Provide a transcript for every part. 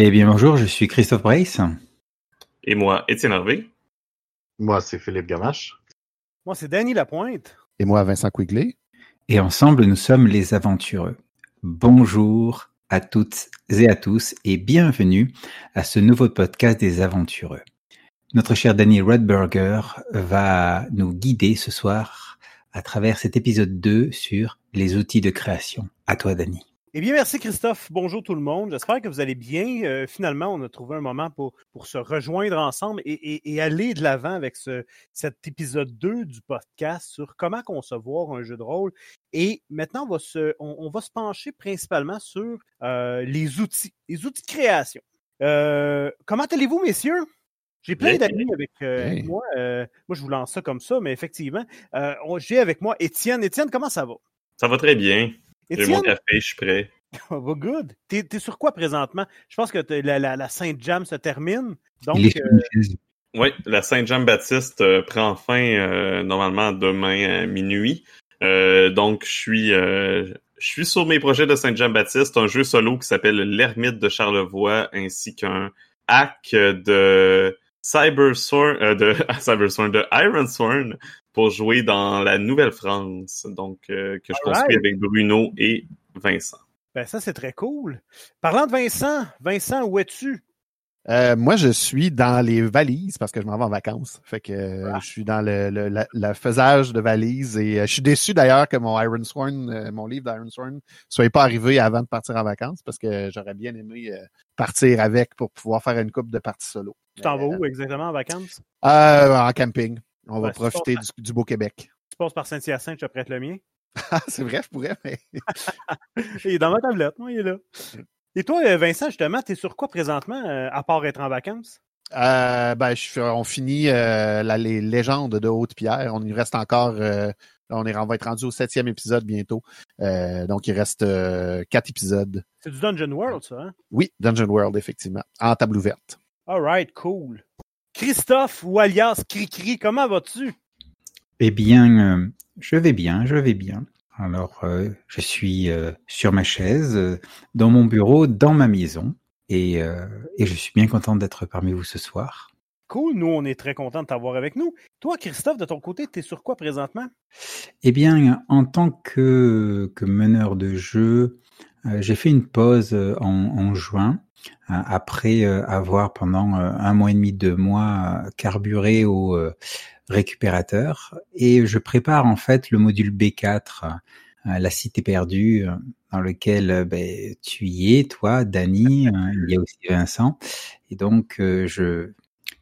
Eh bien, bonjour, je suis Christophe Brace. Et moi, Étienne Harvey. Moi, c'est Philippe Gamache. Moi, c'est Danny Lapointe. Et moi, Vincent Quigley. Et ensemble, nous sommes les aventureux. Bonjour à toutes et à tous et bienvenue à ce nouveau podcast des aventureux. Notre cher Danny Redberger va nous guider ce soir à travers cet épisode 2 sur les outils de création. À toi, Danny. Eh bien, merci Christophe. Bonjour tout le monde. J'espère que vous allez bien. Euh, finalement, on a trouvé un moment pour, pour se rejoindre ensemble et, aller de l'avant avec ce, cet épisode 2 du podcast sur comment concevoir un jeu de rôle. Et maintenant, on va se, on, va se pencher principalement sur euh, les outils, les outils de création. Euh, comment allez-vous, messieurs? J'ai plein d'amis avec, moi. moi, je vous lance ça comme ça, mais effectivement, j'ai avec moi Étienne. Étienne, comment ça va? Ça va très bien. J'ai mon café, je suis prêt. Oh, good. T'es es sur quoi présentement? Je pense que la, la, la Sainte-Jam se termine. Donc, euh, Oui, la Saint-Jean-Baptiste euh, prend fin euh, normalement demain à minuit. donc, je suis, je suis sur mes projets de Saint-Jean-Baptiste, un jeu solo qui s'appelle L'Ermite de Charlevoix, ainsi qu'un hack de Cyber de Cyber de Iron Sworn pour jouer dans la Nouvelle-France, donc que je construis avec Bruno et Vincent. Ben ça, c'est très cool. Parlant de Vincent, Vincent, où es-tu? Euh, moi, je suis dans les valises parce que je m'en vais en vacances. Fait que euh, ah. je suis dans le, le, faisage de valises et euh, je suis déçu d'ailleurs que mon Iron Sworn, mon livre d'Iron Sworn, soit pas arrivé avant de partir en vacances parce que j'aurais bien aimé partir avec pour pouvoir faire une coupe de parties solo. Tu t'en vas où exactement en vacances? en camping. On va profiter du, beau Québec. Tu passes par Saint-Hyacinthe, je te prête le mien? c'est vrai, je pourrais, mais. il est dans ma tablette, moi, il est là. Et toi, euh, Vincent, justement, tu es sur quoi présentement, euh, à part être en vacances? Euh, ben, je, on finit les légendes de Haute-Pierre. On y reste encore. on, est, on va être rendu au septième épisode bientôt. donc, il reste quatre épisodes. C'est du Dungeon World, ça, hein? Oui, Dungeon World, effectivement. En table ouverte. All right, cool. Christophe ou alias Cricri, comment vas-tu? Eh bien, je vais bien, je vais bien. Alors, euh, je suis euh, sur ma chaise, euh, dans mon bureau, dans ma maison, et, et je suis bien content d'être parmi vous ce soir. Cool, nous, on est très content de t'avoir avec nous. Toi, Christophe, de ton côté, tu es sur quoi présentement? Eh bien, en tant que, que meneur de jeu, j'ai fait une pause en, en juin, après avoir pendant un mois et demi, deux mois, carburé au récupérateur. Et je prépare en fait le module B4, euh, la cité perdue, euh, dans lequel euh, ben, tu y es, toi, Dany, il y a aussi Vincent, et donc je,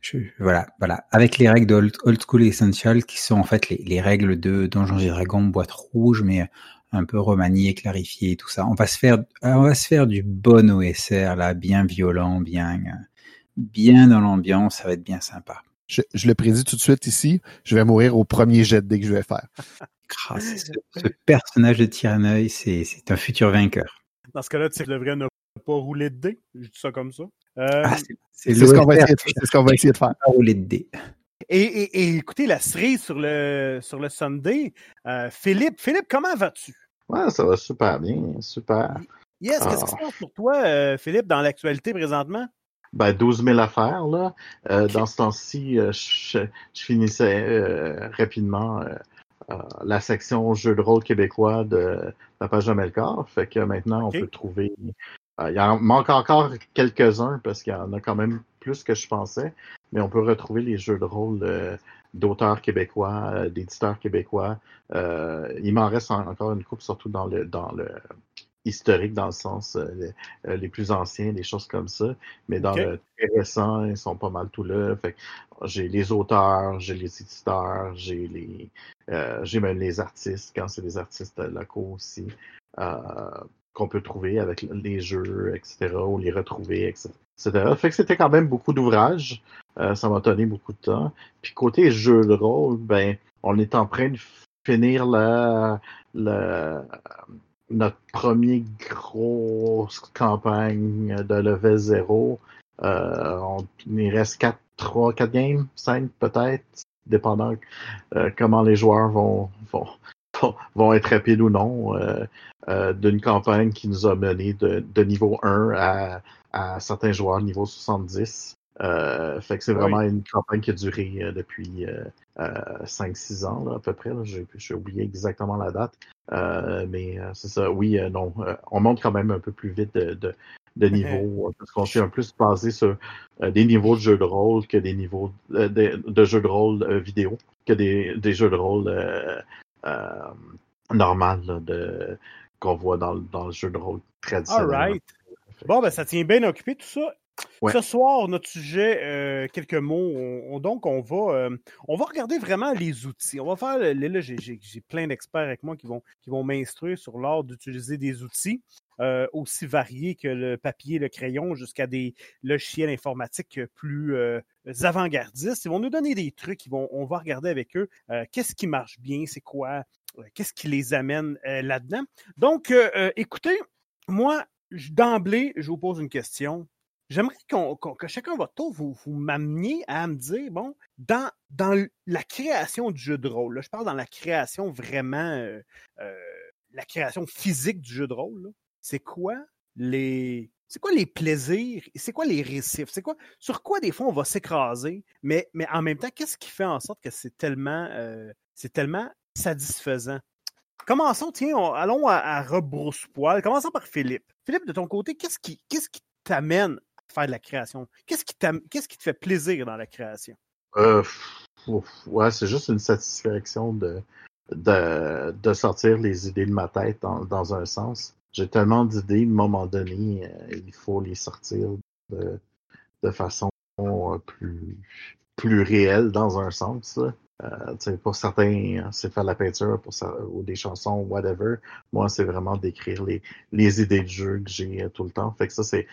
je, voilà, voilà, avec les règles de Old, School Essential qui sont en fait les, les règles de Donjons et Dragons boîte rouge, mais un peu remanié, clarifié, tout ça. On va se faire, on va se faire du bon OSR là, bien violent, bien, bien dans l'ambiance, ça va être bien sympa. Je, le prédis tout de suite ici, je vais mourir au premier jet de dé que je vais faire. ce, ce, personnage de Tyranneuil, c'est un futur vainqueur. Dans ce cas-là, tu devrais ne pas rouler de dé. Je dis ça comme ça. Euh, ah, c'est ce qu'on va, va, essayer de faire. rouler de dé. Et, et, et, écoutez, la cerise sur le, sur le Sunday, euh, Philippe, Philippe, comment vas-tu? Ouais, ça va super bien, super. Yes, qu'est-ce qui se passe pour toi, euh, Philippe, dans l'actualité présentement? ben, 12 000 affaires. Là. Euh, Dans ce temps-ci, je, je, finissais rapidement la section jeux de rôle québécois de la page de Melkor. Fait que maintenant, on peut trouver. Euh, il en manque encore quelques-uns parce qu'il y en a quand même plus que je pensais, mais on peut retrouver les jeux de rôle euh, d'auteurs québécois, euh, d'éditeurs québécois. Euh, il m'en reste en- encore une coupe, surtout dans le dans le historique, dans le sens euh, les, les plus anciens, des choses comme ça. Mais dans le très récent, ils sont pas mal tout là. Fait que j'ai les auteurs, j'ai les éditeurs, j'ai les euh, j'ai même les artistes, quand c'est des artistes locaux aussi, euh, qu'on peut trouver avec les jeux, etc., ou les retrouver, etc. Fait que c'était quand même beaucoup d'ouvrages. Euh, ça m'a donné beaucoup de temps. Puis côté jeu de rôle, ben, on est en train de finir la, la, notre premier grosse campagne de level 0. Euh, on, il reste 4, 3, 4 games, 5 peut-être, dépendant euh, comment les joueurs vont, vont, vont, être rapides ou non, euh, euh, d'une campagne qui nous a mené de, de niveau 1 à, à certains joueurs niveau 70. Euh, fait que c'est vraiment une campagne qui a duré euh, depuis euh, 5-6 ans là, à peu près. là. J'ai j'ai oublié exactement la date. Euh, mais euh, c'est ça, oui, euh, non. euh, on monte quand même un peu plus vite de, de, de niveau, parce qu'on s'est un plus basé sur euh, des niveaux de jeux de rôle que des niveaux de, de jeux de rôle vidéo, que des, des jeux de rôle normal là, de qu'on voit dans, le- dans le jeu de rôle traditionnel. Right. Bon, ben, ça tient bien occupé tout ça. Ouais. Ce soir, notre sujet, euh, quelques mots. On, on- donc, on va, euh, on va regarder vraiment les outils. On va faire. Là, j'ai plein d'experts avec moi qui vont, qui vont m'instruire sur l'art d'utiliser des outils euh, aussi variés que le papier, le crayon, jusqu'à des logiciels informatiques plus euh, avant-gardistes. Ils vont nous donner des trucs. Vont, on va regarder avec eux euh, qu'est-ce qui marche bien, c'est quoi, qu'est-ce qui les amène là-dedans. Donc, écoutez, moi, d'emblée, je vous pose une question. J'aimerais que chacun votre tour, vous, vous m'ameniez à me dire, bon, dans, dans la création du jeu de rôle, je parle dans la création vraiment, la création physique du jeu de rôle, c'est quoi les, c'est quoi les plaisirs, c'est quoi les récifs, c'est quoi, sur quoi des fois on va s'écraser, mais, mais en même temps, qu'est-ce qui fait en sorte que c'est tellement, euh, c'est tellement satisfaisant? Commençons, tiens, on- allons à, à rebrousse-poil. Commençons par Philippe. Philippe, de ton côté, qu'est-ce qui, qu'est-ce qui t'amène à faire de la création? Qu'est-ce qui, qu'est-ce qui te fait plaisir dans la création? Euh, ouais, c'est juste une satisfaction de, de, de sortir les idées de ma tête dans, dans un sens. J'ai tellement d'idées, à un moment donné, euh, il faut les sortir de, façon euh, plus, plus réelle dans un sens. Euh, pour certains, c'est faire de la peinture pour ça, ou des chansons, whatever. Moi, c'est vraiment d'écrire les, les idées de jeu que j'ai euh, tout le temps. Fait que ça, c'est,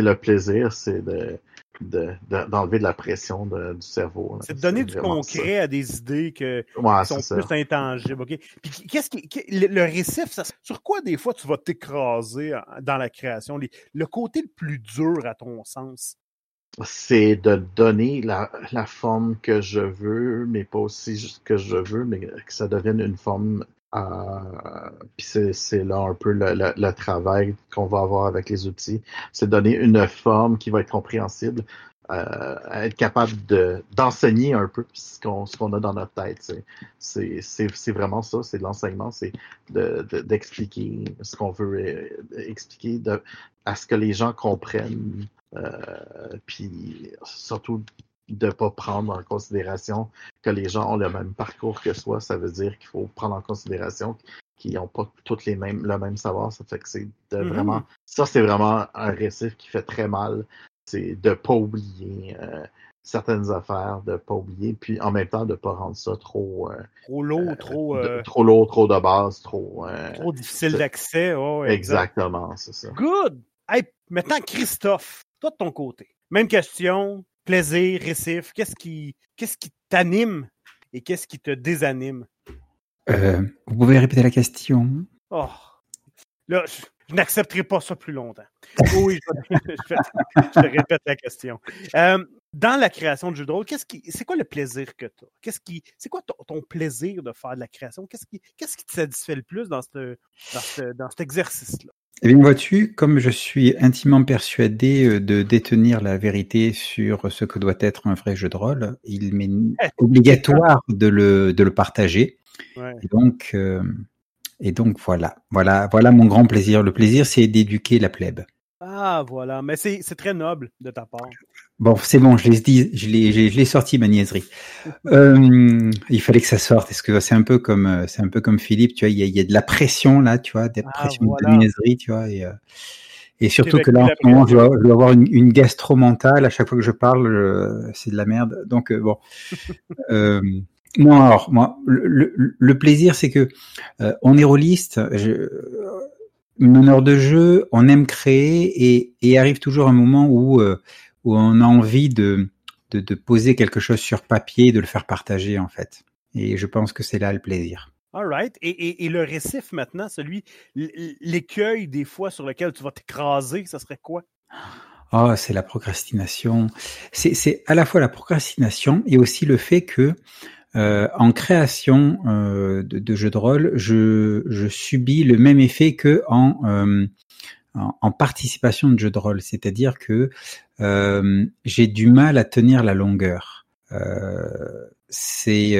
le plaisir, c'est de, de, de- d'enlever de la pression de- du cerveau. C'est de donner du ça. concret à des idées que, Ouais, qui sont ça. plus intangibles. Puis qu'est-ce qui, le, le récif, ça- sur quoi des fois tu vas t'écraser en- dans la création? Les- le côté le plus dur à ton sens? C'est de donner la, la forme que je veux, mais pas aussi que je veux, mais que ça devienne une forme. Euh, puis c'est, là un peu le, le- le travail qu'on va avoir avec les outils. C'est donner une forme qui va être compréhensible, euh, être capable de, d'enseigner un peu ce qu'on, qu'on a dans notre tête. C'est, vraiment ça, c'est de l'enseignement, c'est de, de- d'expliquer ce qu'on veut euh, expliquer, de, à ce que les gens comprennent. Euh, puis surtout de pas prendre en considération que les gens ont le même parcours que soi. Ça veut dire qu'il faut prendre en considération qu'ils n'ont pas toutes les mêmes le même savoir. Ça fait que c'est de Mhm. vraiment ça c'est vraiment un récif qui fait très mal. C'est de pas oublier euh, certaines affaires, de pas oublier, puis en même temps de pas rendre ça trop euh, Trop lourd, trop, de- trop lourd, trop de base, trop trop difficile d'accès. Oh, exact. exactement, c'est ça. Good! Hey, maintenant, Christophe, toi de ton côté. Même question, plaisir, récif. Qu'est-ce qui, qu'est-ce qui t'anime et qu'est-ce qui te désanime? Euh, vous pouvez répéter la question Oh. Là, je, je n'accepterai pas ça plus longtemps. Oui, je, je- je te répète la question. Euh, dans la création de jeux de rôle, qu'est-ce qui, c'est quoi le plaisir que tu as? Qu'est-ce qui, c'est quoi ton, ton plaisir de faire de la création? Qu'est-ce qui, qu'est-ce qui te satisfait le plus dans, ce, dans, ce- dans cet exercice-là? Eh bien, vois-tu, comme je suis intimement persuadé euh, de détenir la vérité sur ce que doit être un vrai jeu de rôle, il m'est obligatoire de le, de le partager. Ouais. Et donc, euh, et donc voilà, voilà, voilà mon grand plaisir. Le plaisir, c'est d'éduquer la plèbe. Ah voilà, mais c'est très noble de ta part. Bon, c'est bon, je l'ai dit, je l'ai, je l'ai sorti ma niaiserie. euh, il fallait que ça sorte. Est-ce que c'est un peu comme, euh, c'est un peu comme Philippe, tu vois, il y a, il y a de la pression là, tu vois, de la ah, pression voilà. de niaiserie, tu vois, et, euh, et surtout que là, en ce moment, je dois, je dois avoir une, une gastro mentale. À chaque fois que je parle, c'est de la merde. Donc euh, bon. euh, non, alors moi, le, le, le plaisir, c'est que euh, on est rôliste. Je, une honneur de jeu, on aime créer et, et arrive toujours un moment où, euh, où on a envie de, de, de, poser quelque chose sur papier et de le faire partager en fait. Et je pense que c'est là le plaisir. All right. Et, et, et, le récif maintenant, celui, l'écueil des fois sur lequel tu vas t'écraser, ça serait quoi? Oh, c'est la procrastination. C'est à la fois la procrastination et aussi le fait que euh, en création euh, de, de, jeux de rôle, je, je, subis le même effet que en, euh, en, en, participation de jeux de rôle, c'est-à-dire que euh, j'ai du mal à tenir la longueur. Euh, c'est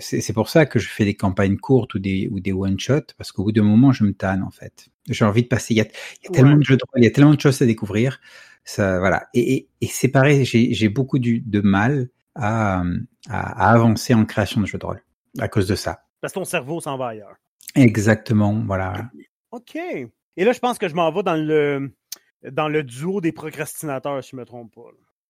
c'est pour ça que je fais des campagnes courtes ou des ou des one shot parce qu'au bout d'un moment je me tanne en fait. J'ai envie de passer. Il y a, il y a tellement de jeux de rôle, il y a tellement de choses à découvrir. Ça voilà. Et, et, et c'est pareil, j'ai beaucoup du, de mal à, à, à, avancer en création de jeux de rôle à cause de ça. Parce que ton cerveau s'en va ailleurs. Exactement, voilà. OK. Et là, je pense que je m'en vais dans le dans le duo des procrastinateurs, si je me trompe pas.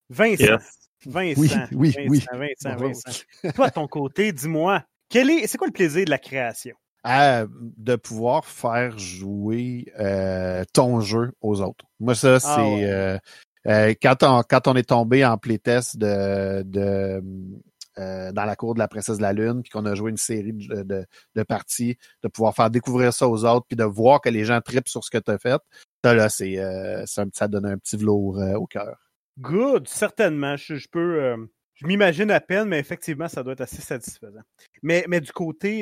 Vincent. Yes. Vincent. Oui, oui, Vincent, oui. Vincent, Vincent. Toi, de ton côté, dis-moi, quel est, c'est quoi le plaisir de la création? À, de pouvoir faire jouer euh, ton jeu aux autres. Moi, ça, c'est ah ouais. euh, euh, quand, on, quand on est tombé en playtest de, de euh, dans la cour de la princesse de la lune, puis qu'on a joué une série de, de, de, parties, de pouvoir faire découvrir ça aux autres, puis de voir que les gens tripent sur ce que tu as fait, ça là, c'est euh, ça, donne un petit velours euh, au cœur. Good, certainement. Je, je peux. Je m'imagine à peine, mais effectivement, ça doit être assez satisfaisant. Mais, mais du côté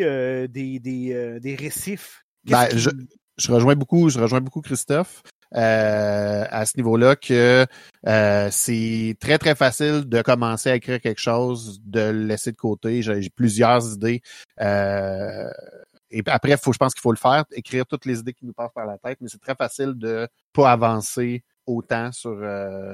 des, des, des récifs. Ben, je, je rejoins beaucoup, je rejoins beaucoup Christophe. Euh, à ce niveau-là que euh, c'est très très facile de commencer à écrire quelque chose, de le laisser de côté. J'ai plusieurs idées. Euh, et après, faut, je pense qu'il faut le faire, écrire toutes les idées qui nous passent par la tête, mais c'est très facile de pas avancer autant sur,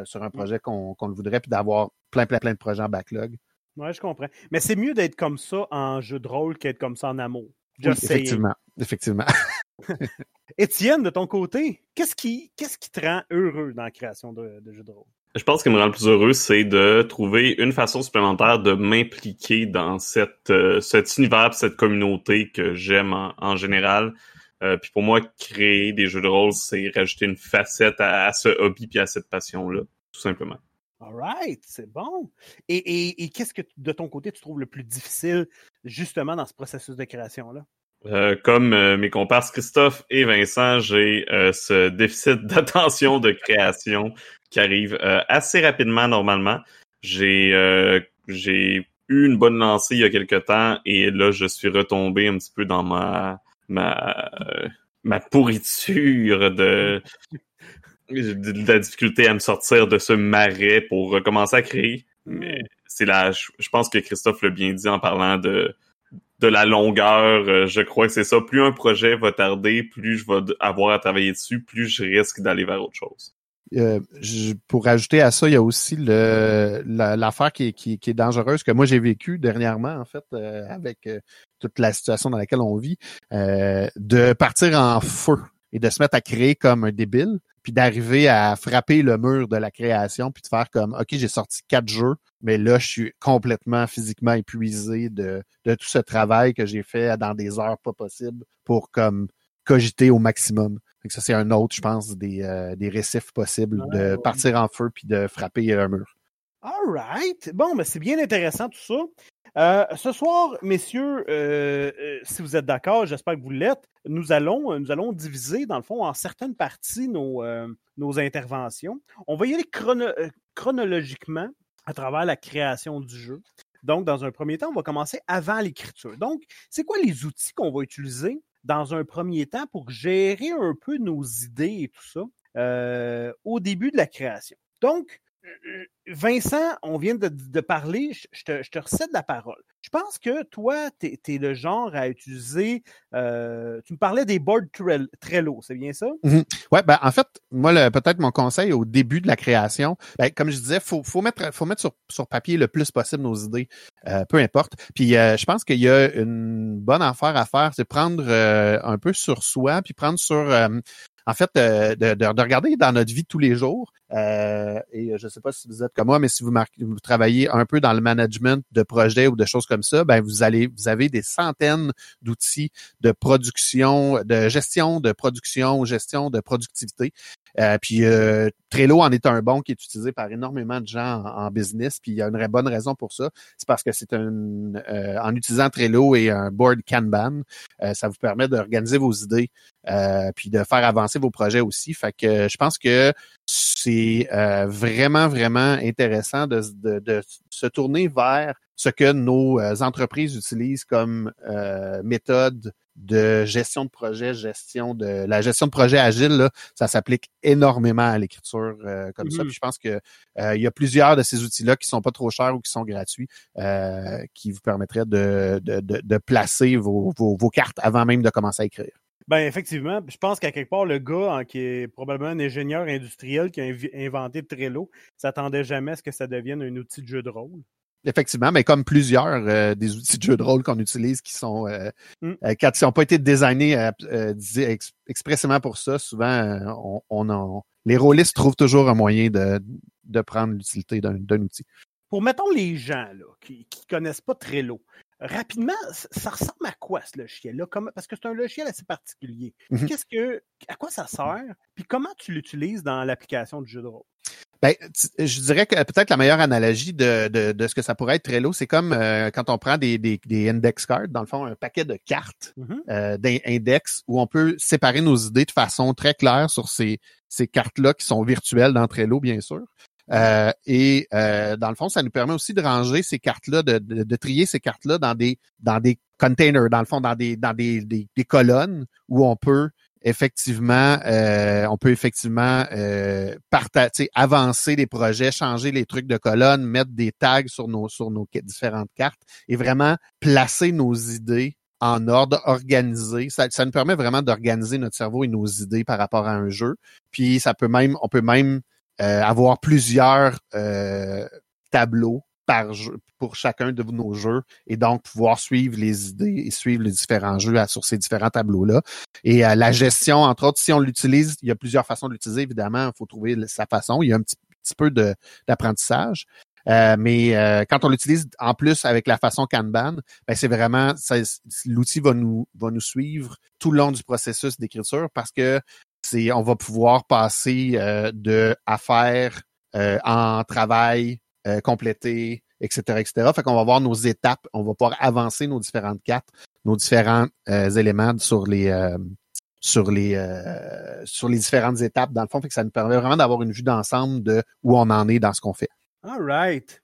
sur un projet qu'on qu le voudrait, puis d'avoir plein, plein, plein de projets en backlog. Oui, je comprends. Mais c'est mieux d'être comme ça en jeu de rôle qu'être comme ça en amour. Oui, effectivement. Effectivement. Étienne, de ton côté, qu'est-ce qui, qu'est-ce qui te rend heureux dans la création de, de jeux de rôle? Je pense ce qui me rend le plus heureux, c'est de trouver une façon supplémentaire de m'impliquer dans cette, euh, cet univers, cette communauté que j'aime en, en, général. Euh, puis pour moi, créer des jeux de rôle, c'est rajouter une facette à, à ce hobby puis à cette passion-là, tout simplement. All right, c'est bon. Et, et, et qu'est-ce que de ton côté tu trouves le plus difficile justement dans ce processus de création-là? Euh, comme euh, mes compars Christophe et Vincent, j'ai euh, ce déficit d'attention de création qui arrive euh, assez rapidement normalement. J'ai j'ai eu une bonne lancée il y a quelque temps et là je suis retombé un petit peu dans ma ma ma pourriture de de la difficulté à me sortir de ce marais pour recommencer à créer. Mais c'est là, je, je pense que Christophe l'a bien dit en parlant de de la longueur. Euh, je crois que c'est ça. Plus un projet va tarder, plus je vais avoir à travailler dessus, plus je risque d'aller vers autre chose. Euh, je, pour ajouter à ça, il y a aussi l'affaire qui, qui, qui, est dangereuse que moi j'ai vécu dernièrement en fait euh, avec toute la situation dans laquelle on vit, de partir en feu et de se mettre à créer comme un débile, puis d'arriver à frapper le mur de la création, puis de faire comme OK, j'ai sorti quatre jeux, mais là, je suis complètement physiquement épuisé de, de tout ce travail que j'ai fait dans des heures pas possibles pour comme cogiter au maximum. Donc ça, c'est un autre, je pense, des, euh, des récifs possibles de partir en feu puis de frapper un mur. All right. Bon, mais c'est bien intéressant tout ça. Euh, ce soir, messieurs, euh, euh, si vous êtes d'accord, j'espère que vous l'êtes, nous allons, nous allons diviser, dans le fond, en certaines parties nos, nos interventions. On va y aller chrono chronologiquement à travers la création du jeu. Donc, dans un premier temps, on va commencer avant l'écriture. Donc, c'est quoi les outils qu'on va utiliser dans un premier temps pour gérer un peu nos idées et tout ça au début de la création? Donc, Vincent, on vient de, parler, je te, recède la parole. Je pense que toi, tu es, le genre à utiliser. Euh, tu me parlais des boards Trello, c'est bien ça? Mm Ouais, ben en fait, moi, peut-être mon conseil au début de la création, ben, comme je disais, faut, faut mettre, sur, papier le plus possible nos idées, euh, peu importe. Puis euh, je pense qu'il y a une bonne affaire à faire, c'est prendre un peu sur soi, puis prendre sur en fait, euh, de, de, regarder dans notre vie tous les jours. Euh, et je ne sais pas si vous êtes comme moi, mais si vous, travaillez un peu dans le management de projets ou de choses comme ça, ben vous allez, vous avez des centaines d'outils de production, de gestion de production, gestion de productivité. Euh, puis euh, Trello en est un bon qui est utilisé par énormément de gens en, business. Puis il y a une bonne raison pour ça. C'est parce que c'est un euh, en utilisant Trello et un board Kanban, ça vous permet d'organiser vos idées, puis de faire avancer vos projets aussi. Fait que je pense que c'est vraiment, vraiment intéressant de, de, se tourner vers ce que nos entreprises utilisent comme méthode de gestion de projet, gestion de la gestion de projet agile, là, ça s'applique énormément à l'écriture euh, comme ça. Mm-hmm. Puis je pense que euh, il y a plusieurs de ces outils-là qui sont pas trop chers ou qui sont gratuits, euh, qui vous permettraient de, de, de, placer vos, vos, vos, cartes avant même de commencer à écrire. Ben effectivement, je pense qu'à quelque part, le gars hein, qui est probablement un ingénieur industriel qui a inventé Trello s'attendait jamais à ce que ça devienne un outil de jeu de rôle. Effectivement, mais comme plusieurs euh, des outils de jeu de rôle qu'on utilise qui sont euh, mm. euh, quand ils n'ont pas été designés expressément pour ça, souvent on, on les rôlistes trouvent toujours un moyen de, de prendre l'utilité d'un outil. Pour mettons les gens là, qui ne connaissent pas Trello, rapidement, ça ressemble à quoi ce logiciel-là? Parce que c'est un logiciel assez particulier. Mm-hmm. Qu'est-ce que à quoi ça sert? Puis comment tu l'utilises dans l'application de jeu de rôle? Ben, je dirais que peut-être la meilleure analogie de, de, de, ce que ça pourrait être Trello, c'est comme euh, quand on prend des, des, des, index cards, dans le fond, un paquet de cartes mm-hmm. euh, d'index où on peut séparer nos idées de façon très claire sur ces, ces cartes-là qui sont virtuelles dans Trello, bien sûr. Euh, et euh, dans le fond, ça nous permet aussi de ranger ces cartes-là, de, de, de, trier ces cartes-là dans des dans des containers, dans le fond, dans des dans des, des, des colonnes où on peut effectivement, euh, on peut effectivement euh, avancer des projets, changer les trucs de colonne, mettre des tags sur nos sur nos différentes cartes et vraiment placer nos idées en ordre, organisé. Ça, ça nous permet vraiment d'organiser notre cerveau et nos idées par rapport à un jeu. Puis ça peut même, on peut même euh, avoir plusieurs euh, tableaux par pour chacun de nos jeux et donc pouvoir suivre les idées et suivre les différents jeux sur ces différents tableaux-là. Et euh, la gestion, entre autres, si on l'utilise, il y a plusieurs façons de l'utiliser, évidemment, il faut trouver sa façon. Il y a un petit, petit peu d'apprentissage. Euh, mais euh, quand on l'utilise en plus avec la façon Kanban, ben c'est vraiment l'outil va nous va nous suivre tout le long du processus d'écriture parce que c'est on va pouvoir passer de affaires en travail euh, compléter, etc., etc. Fait qu'on va voir nos étapes, on va pouvoir avancer nos différentes cartes, nos différents euh, éléments sur les euh, sur les sur les différentes étapes dans le fond, fait que ça nous permet vraiment d'avoir une vue d'ensemble de où on en est dans ce qu'on fait. All right.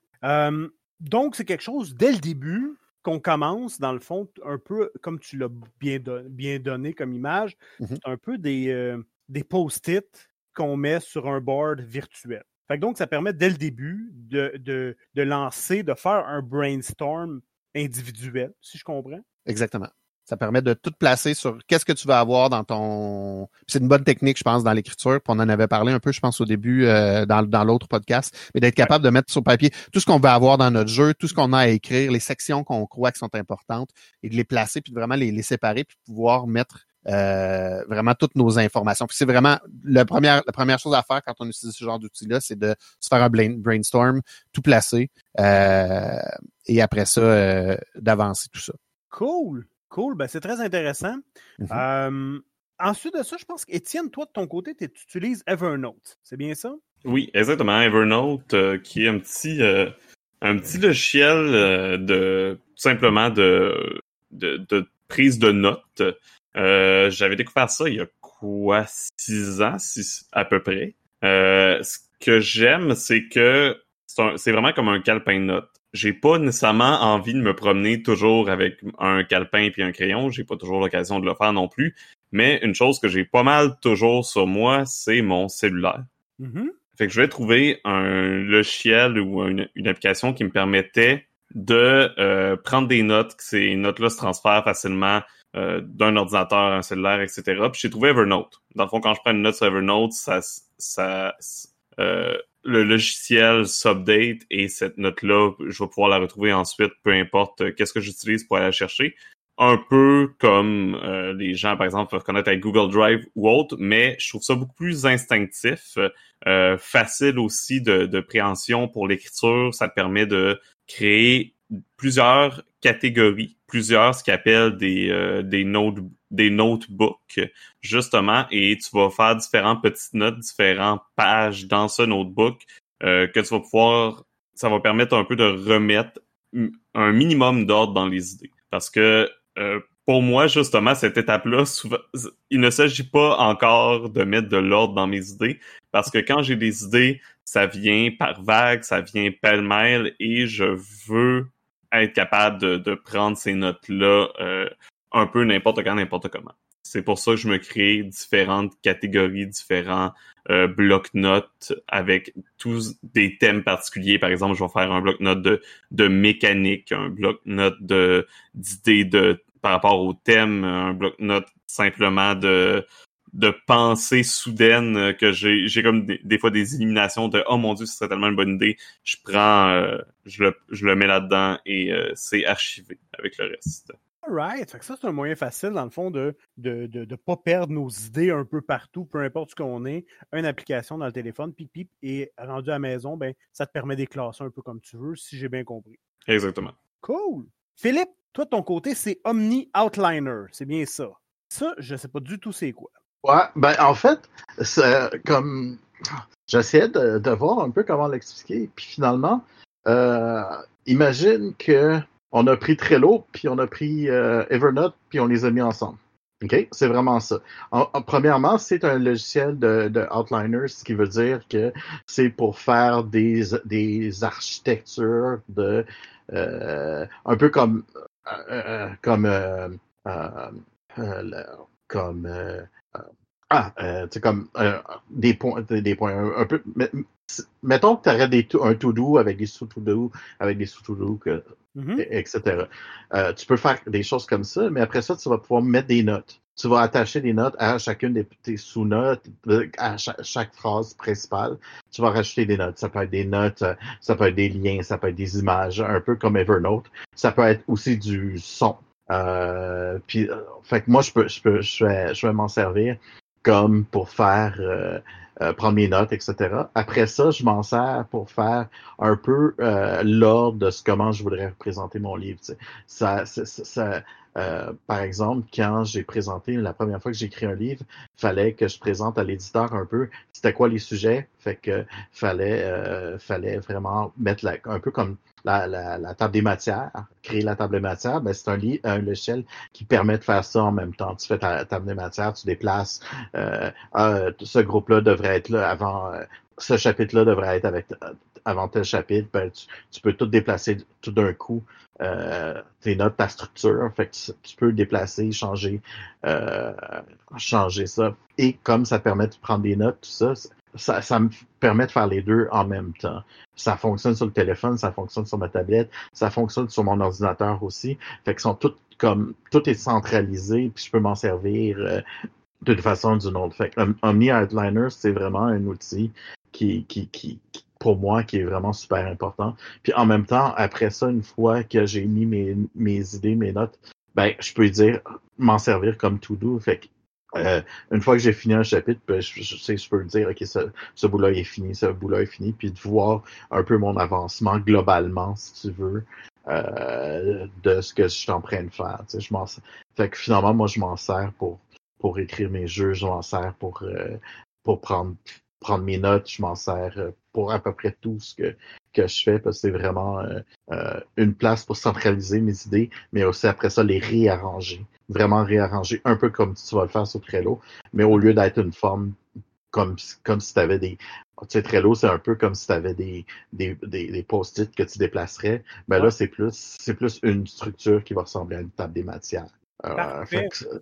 donc c'est quelque chose dès le début qu'on commence dans le fond un peu comme tu l'as bien, bien donné comme image, mm-hmm. c'est un peu des des post-it qu'on met sur un board virtuel donc, ça permet dès le début de, de, de lancer, de faire un brainstorm individuel, si je comprends. Exactement. Ça permet de tout placer sur qu'est-ce que tu vas avoir dans ton. C'est une bonne technique, je pense, dans l'écriture. on en avait parlé un peu, je pense, au début euh, dans, dans l'autre podcast, mais d'être capable de mettre sur papier tout ce qu'on va avoir dans notre jeu, tout ce qu'on a à écrire, les sections qu'on croit qui sont importantes, et de les placer, puis de vraiment les, les séparer, puis pouvoir mettre euh, vraiment toutes nos informations. Puis c'est vraiment la première, la première chose à faire quand on utilise ce genre d'outil-là, c'est de se faire un brainstorm, tout placer, euh, et après ça, euh, d'avancer tout ça. Cool, cool. Ben, c'est très intéressant. Mm-hmm. ensuite de ça, je pense qu'Étienne, toi, de ton côté, tu utilises Evernote. C'est bien ça? Oui, exactement. Evernote, qui est un petit, un petit logiciel de tout simplement de, de, de prise de notes. Euh, j'avais découvert ça il y a quoi, six ans, six, à peu près. Euh, ce que j'aime, c'est que c'est vraiment comme un calepin de notes. J'ai pas nécessairement envie de me promener toujours avec un calepin puis un crayon. J'ai pas toujours l'occasion de le faire non plus. Mais une chose que j'ai pas mal toujours sur moi, c'est mon cellulaire. Mm-hmm. Fait que je vais trouver un logiciel ou une, une application qui me permettait de euh, prendre des notes, que ces notes-là se transfèrent facilement euh, d'un ordinateur un cellulaire, etc. Puis j'ai trouvé Evernote. Dans le fond, quand je prends une note sur Evernote, ça, ça, euh, le logiciel s'update et cette note-là, je vais pouvoir la retrouver ensuite, peu importe euh, qu'est-ce que j'utilise pour aller la chercher. Un peu comme euh, les gens, par exemple, peuvent connaître avec Google Drive ou autre, mais je trouve ça beaucoup plus instinctif, euh, facile aussi de, de préhension pour l'écriture. Ça permet de créer plusieurs catégories, plusieurs ce qu'ils appellent des, euh, des, note, des notebooks, justement, et tu vas faire différentes petites notes, différentes pages dans ce notebook euh, que tu vas pouvoir, ça va permettre un peu de remettre un minimum d'ordre dans les idées. Parce que euh, pour moi, justement, cette étape-là, il ne s'agit pas encore de mettre de l'ordre dans mes idées, parce que quand j'ai des idées, ça vient par vague, ça vient pêle-mêle, et je veux être capable de, de prendre ces notes-là euh, un peu n'importe quand, n'importe comment. C'est pour ça que je me crée différentes catégories, différents euh, blocs-notes avec tous des thèmes particuliers. Par exemple, je vais faire un bloc-notes de, de mécanique, un bloc-notes de d'idées de par rapport au thème, un bloc-notes simplement de de pensée soudaine que j'ai j'ai comme des, fois des éliminations de oh mon dieu ce serait tellement une bonne idée je prends euh, je le je le mets là dedans et euh, c'est archivé avec le reste Right. ça, c'est un moyen facile, dans le fond, de ne de, de, pas perdre nos idées un peu partout, peu importe ce qu'on est. Une application dans le téléphone, pip, pip, et rendu à la maison, ben, ça te permet d'éclasser un peu comme tu veux, si j'ai bien compris. Exactement. Cool. Philippe, toi, de ton côté, c'est Omni Outliner. C'est bien ça. Ça, je sais pas du tout c'est quoi. Ouais, ben en fait, c'est comme j'essayais de, voir un peu comment l'expliquer, puis finalement, euh, imagine que on a pris Trello, puis on a pris euh, Evernote, puis on les a mis ensemble. OK? C'est vraiment ça. En, en, premièrement, c'est un logiciel de, de ce qui veut dire que c'est pour faire des, des architectures de euh, un peu comme euh, comme comme ah, euh, tu sais, comme euh, des points, des points un, peu. mettons que tu aurais des, un to-do avec des sous-to-do, avec des sous-to-do, mm -hmm. etc. Euh, tu peux faire des choses comme ça, mais après ça, tu vas pouvoir mettre des notes. Tu vas attacher des notes à chacune des tes sous-notes, à chaque, chaque, phrase principale. Tu vas rajouter des notes. Ça peut être des notes, ça peut être des liens, ça peut être des images, un peu comme Evernote. Ça peut être aussi du son. Euh, puis, fait que moi, je peux, je peux, je vais, je vais m'en servir comme pour faire euh, euh, prendre mes notes, etc. Après ça, je m'en sers pour faire un peu euh, l'ordre de ce comment je voudrais représenter mon livre. Ça, ça, ça euh, par exemple, quand j'ai présenté la première fois que j'ai écrit un livre, fallait que je présente à l'éditeur un peu c'était quoi les sujets. Fait que fallait, euh, fallait vraiment mettre un peu comme la, table des matières, créer la table des matières, ben c'est un, un logiciel qui permet de faire ça en même temps. Tu fais ta table des matières, tu déplaces. Euh, euh, ce groupe-là devrait être là avant. Ce chapitre-là devrait être avec avant tel chapitre. Ben, tu, tu peux tout déplacer tout d'un coup. Euh, tes notes, ta structure. Fait que tu, peux déplacer, changer, euh, changer ça. Et comme ça permet de prendre des notes, tout ça, ça, ça me permet de faire les deux en même temps. Ça fonctionne sur le téléphone, ça fonctionne sur ma tablette, ça fonctionne sur mon ordinateur aussi. Fait que sont toutes comme tout est centralisé, puis je peux m'en servir euh, toute façon d'une autre. Fait que Omni Outliner, c'est vraiment un outil qui, qui, qui, pour moi qui est vraiment super important. Puis en même temps, après ça, une fois que j'ai mis mes, mes idées, mes notes, ben je peux dire m'en servir comme tout doux. Fait que euh, une fois que j'ai fini un chapitre, ben, je, je, je peux dire, OK, ce, ce bout-là est fini, ce bout-là est fini, puis de voir un peu mon avancement globalement, si tu veux, euh, de ce que je suis en train de faire. Tu sais, je m'en Fait que finalement, moi, je m'en sers pour, pour écrire mes jeux, je m'en sers pour, euh, pour prendre, prendre mes notes, je m'en sers euh, pour à peu près tout ce que, que je fais, parce que c'est vraiment euh, euh, une place pour centraliser mes idées, mais aussi après ça, les réarranger. Vraiment réarranger, un peu comme tu vas le faire sur Trello, mais au lieu d'être une forme comme, comme si tu avais des. Tu sais, Trello, c'est un peu comme si tu avais des, des, des, des post-it que tu déplacerais. Mais ben là, c'est plus, c'est plus une structure qui va ressembler à une table des matières. Euh,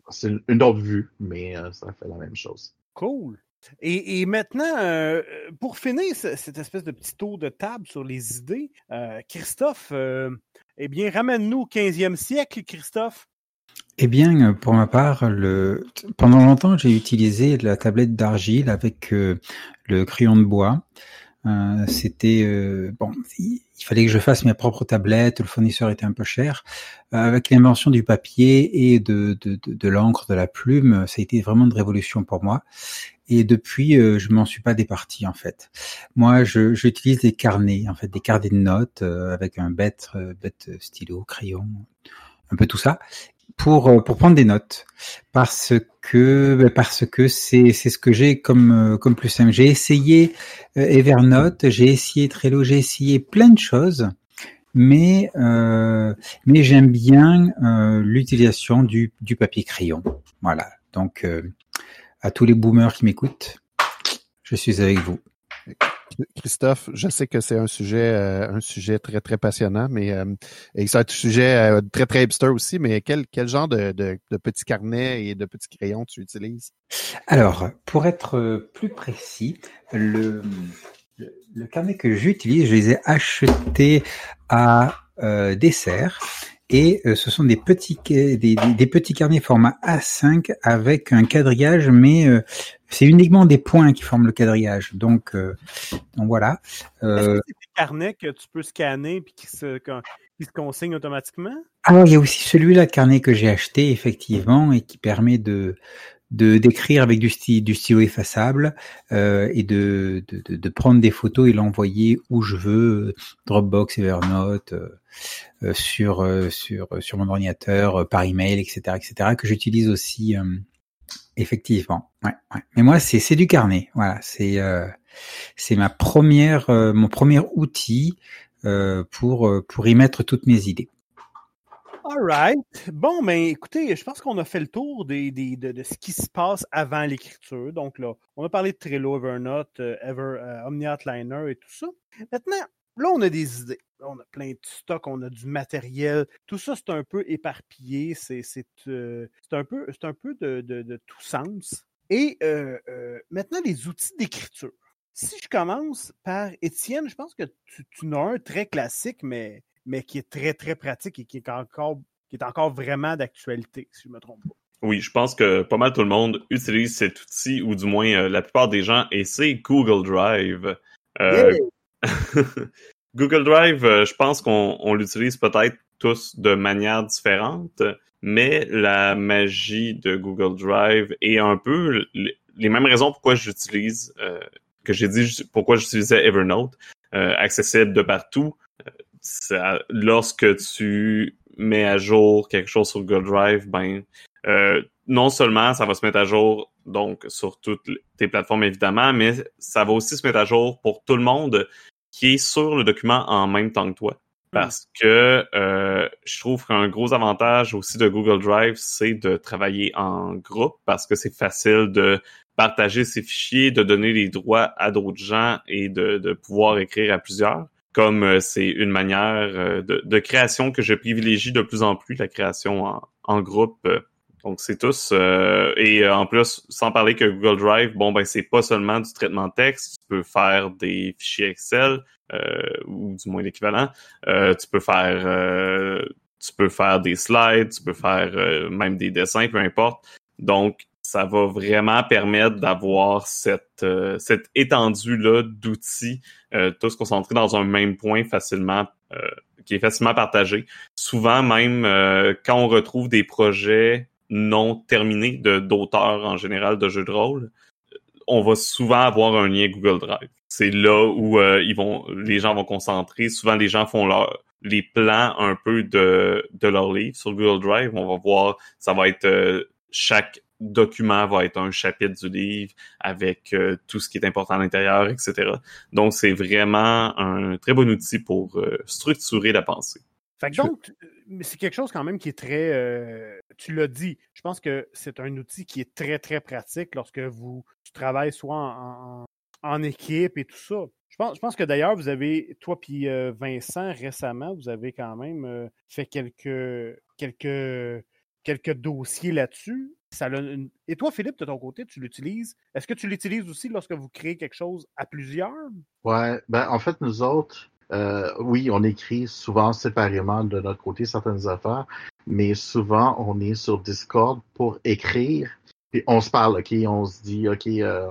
c'est une autre vue, mais euh, ça fait la même chose. Cool. Et, maintenant, euh, pour finir ce- cette espèce de petit tour de table sur les idées, euh, Christophe, euh, eh bien, ramène-nous au 15e siècle, Christophe. Eh bien, pour ma part, pendant longtemps, j'ai utilisé la tablette d'argile avec le crayon de bois. Euh, C'était euh, bon, il fallait que je fasse mes propres tablettes. Le fournisseur était un peu cher. Euh, avec l'invention du papier et de, de, de, l'encre, de la plume, ça a été vraiment une révolution pour moi. Et depuis, je m'en suis pas départi en fait. Moi, j'utilise des carnets, en fait, des carnets de notes avec un bête, bête stylo, crayon, un peu tout ça pour euh, pour prendre des notes parce que ben, parce que c'est c'est ce que j'ai comme euh, comme plus simple. J'ai essayé euh, Evernote, j'ai essayé Trello, j'ai essayé plein de choses, mais euh, mais j'aime bien euh, l'utilisation du du papier crayon. Voilà. Donc euh, à tous les boomers qui m'écoutent, je suis avec vous. Christophe, je sais que c'est un sujet, euh, un sujet très, très passionnant, mais euh, et c'est un sujet euh, très, très hipster aussi, mais quel, quel genre de, de, de petits carnets et de petits crayons tu utilises? Alors, pour être euh, plus précis, le, le, le carnet que j'utilise, je les ai achetés à Dessert et euh, ce sont des petits des, des, des petits carnets format A5 avec un quadrillage, mais euh, c'est uniquement des points qui forment le quadrillage. Donc, euh, donc voilà. Est-ce Euh, que c'est des carnets que tu peux scanner puis qui se, qui se consignent automatiquement? Alors, il y a aussi celui-là de carnet que j'ai acheté, effectivement, et qui permet de de d'écrire avec du, stylo, effaçable euh, et de, de, prendre des photos et l'envoyer où je veux, Dropbox, Evernote, euh, euh, sur euh, sur sur mon ordinateur, par email, etc., etc., que j'utilise aussi effectivement. Mais moi, c'est c'est du carnet. Voilà, c'est c'est ma première mon premier outil pour pour y mettre toutes mes idées. All right. Bon, ben écoutez, je pense qu'on a fait le tour des, de, de ce qui se passe avant l'écriture. Donc là, on a parlé de Trello, Evernote, euh, Ever, euh, OmniOutliner et tout ça. Maintenant, là, on a des idées. On a plein de stocks, on a du matériel. Tout ça, c'est un peu éparpillé. C'est euh, un peu, un peu de, de, de tout sens. Et euh, maintenant, les outils d'écriture. Si je commence par Étienne, je pense que tu, tu en un très classique, mais, mais qui est très, très pratique et qui est encore, qui est encore vraiment d'actualité, si je ne me trompe pas. Oui, je pense que pas mal tout le monde utilise cet outil, ou du moins euh, la plupart des gens, et c'est Google Drive. Euh, Google Drive, euh, je pense qu'on on l'utilise peut-être tous de manière différente, mais la magie de Google Drive est un peu les mêmes raisons pourquoi j'utilise, que j'ai dit pourquoi j'utilisais Evernote, accessible de partout. Ça- lorsque tu mets à jour quelque chose sur Google Drive, ben euh, non seulement ça va se mettre à jour donc sur toutes tes plateformes évidemment, mais ça va aussi se mettre à jour pour tout le monde qui est sur le document en même temps que toi. Parce que euh, je trouve qu'un gros avantage aussi de Google Drive, c'est de travailler en groupe parce que c'est facile de partager ses fichiers, de donner les droits à d'autres gens et de, de pouvoir écrire à plusieurs. Comme euh, c'est une manière euh, de, de création que je privilégie de plus en plus, la création en, en groupe. donc c'est tous euh, et euh, en plus sans parler que Google Drive, bon ben c'est pas seulement du traitement de texte, tu peux faire des fichiers Excel euh, ou du moins l'équivalent. Euh, tu peux faire tu peux faire des slides, tu peux faire même des dessins, peu importe. Donc ça va vraiment permettre d'avoir cette euh, cette étendue là d'outils euh, tous concentrés dans un même point facilement euh, qui est facilement partagé. Souvent même euh, quand on retrouve des projets non terminés de d'auteurs en général de jeux de rôle, on va souvent avoir un lien Google Drive. C'est là où euh, ils vont, les gens vont concentrer. Souvent, les gens font leur, les plans un peu de, de leur livre sur Google Drive. On va voir, ça va être euh, chaque document va être un chapitre du livre avec euh, tout ce qui est important à l'intérieur, etc. Donc, c'est vraiment un très bon outil pour euh, structurer la pensée. Fait que donc, mais c'est quelque chose quand même qui est très. euh, tu l'as dit, je pense que c'est un outil qui est très, très pratique lorsque vous tu travailles soit en, en- en équipe et tout ça. Je pense, je pense que d'ailleurs, vous avez, toi puis euh, Vincent, récemment, vous avez quand même euh, fait quelques, quelques, quelques dossiers là-dessus. Et toi, Philippe, de ton côté, tu l'utilises? Est-ce que tu l'utilises aussi lorsque vous créez quelque chose à plusieurs? Ouais, ben en fait, nous autres, euh, oui, on écrit souvent séparément de notre côté certaines affaires, mais souvent on est sur Discord pour écrire. Puis on se parle, ok, on se dit, ok, euh,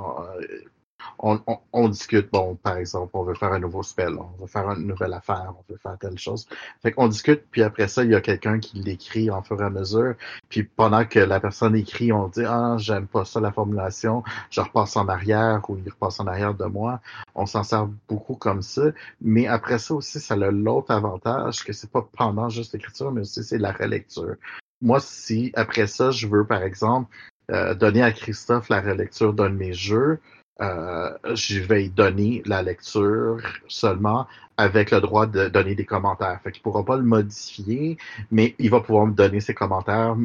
on, discute, bon, par exemple, on veut faire un nouveau spell, on veut faire une nouvelle affaire, on veut faire telle chose. Fait qu'on discute, puis après ça, il y a quelqu'un qui l'écrit en fur et à mesure. Puis pendant que la personne écrit, on dit Ah, j'aime pas ça la formulation, je repasse en arrière ou il repasse en arrière de moi. On s'en sert beaucoup comme ça. Mais après ça aussi, ça a l'autre avantage que c'est pas pendant juste l'écriture, mais aussi c'est la relecture. Moi, si après ça, je veux, par exemple, euh, donner à Christophe la relecture d'un de mes jeux, euh, je vais donner la lecture seulement avec le droit de donner des commentaires. Fait qu'il pourra pas le modifier, mais il va pouvoir me donner ses commentaires,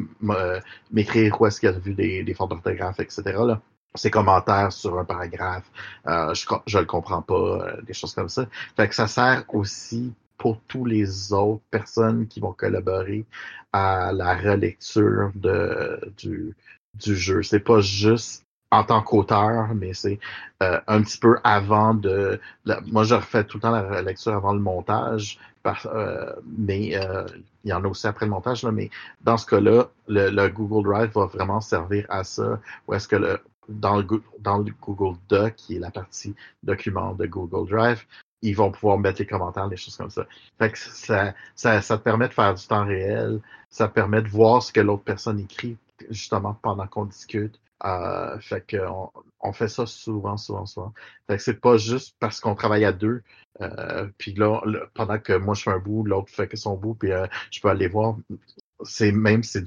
m'écrire où est-ce qu'il a vu des, des fautes d'orthographe, etc. Là. Ses commentaires sur un paragraphe, euh, je, je le comprends pas, euh, des choses comme ça. Fait que ça sert aussi pour tous les autres personnes qui vont collaborer à la relecture de, du, du jeu. C'est pas juste en tant qu'auteur, mais c'est euh, un petit peu avant de. moi, je refais tout le temps la lecture avant le montage, par, euh, mais euh, il y en a aussi après le montage. Là, mais dans ce cas-là, le, Google Drive va vraiment servir à ça. Ou est-ce que le, dans, le, dans le Google Doc, qui est la partie document de Google Drive, ils vont pouvoir mettre les commentaires, des choses comme ça. Fait que ça, ça, ça te permet de faire du temps réel, ça te permet de voir ce que l'autre personne écrit justement pendant qu'on discute. Euh, fait que on, fait ça souvent, souvent, souvent. Fait que c'est pas juste parce qu'on travaille à deux. Euh, puis là, pendant que moi je fais un bout, l'autre fait que son bout, puis euh, je peux aller voir. C'est même c'est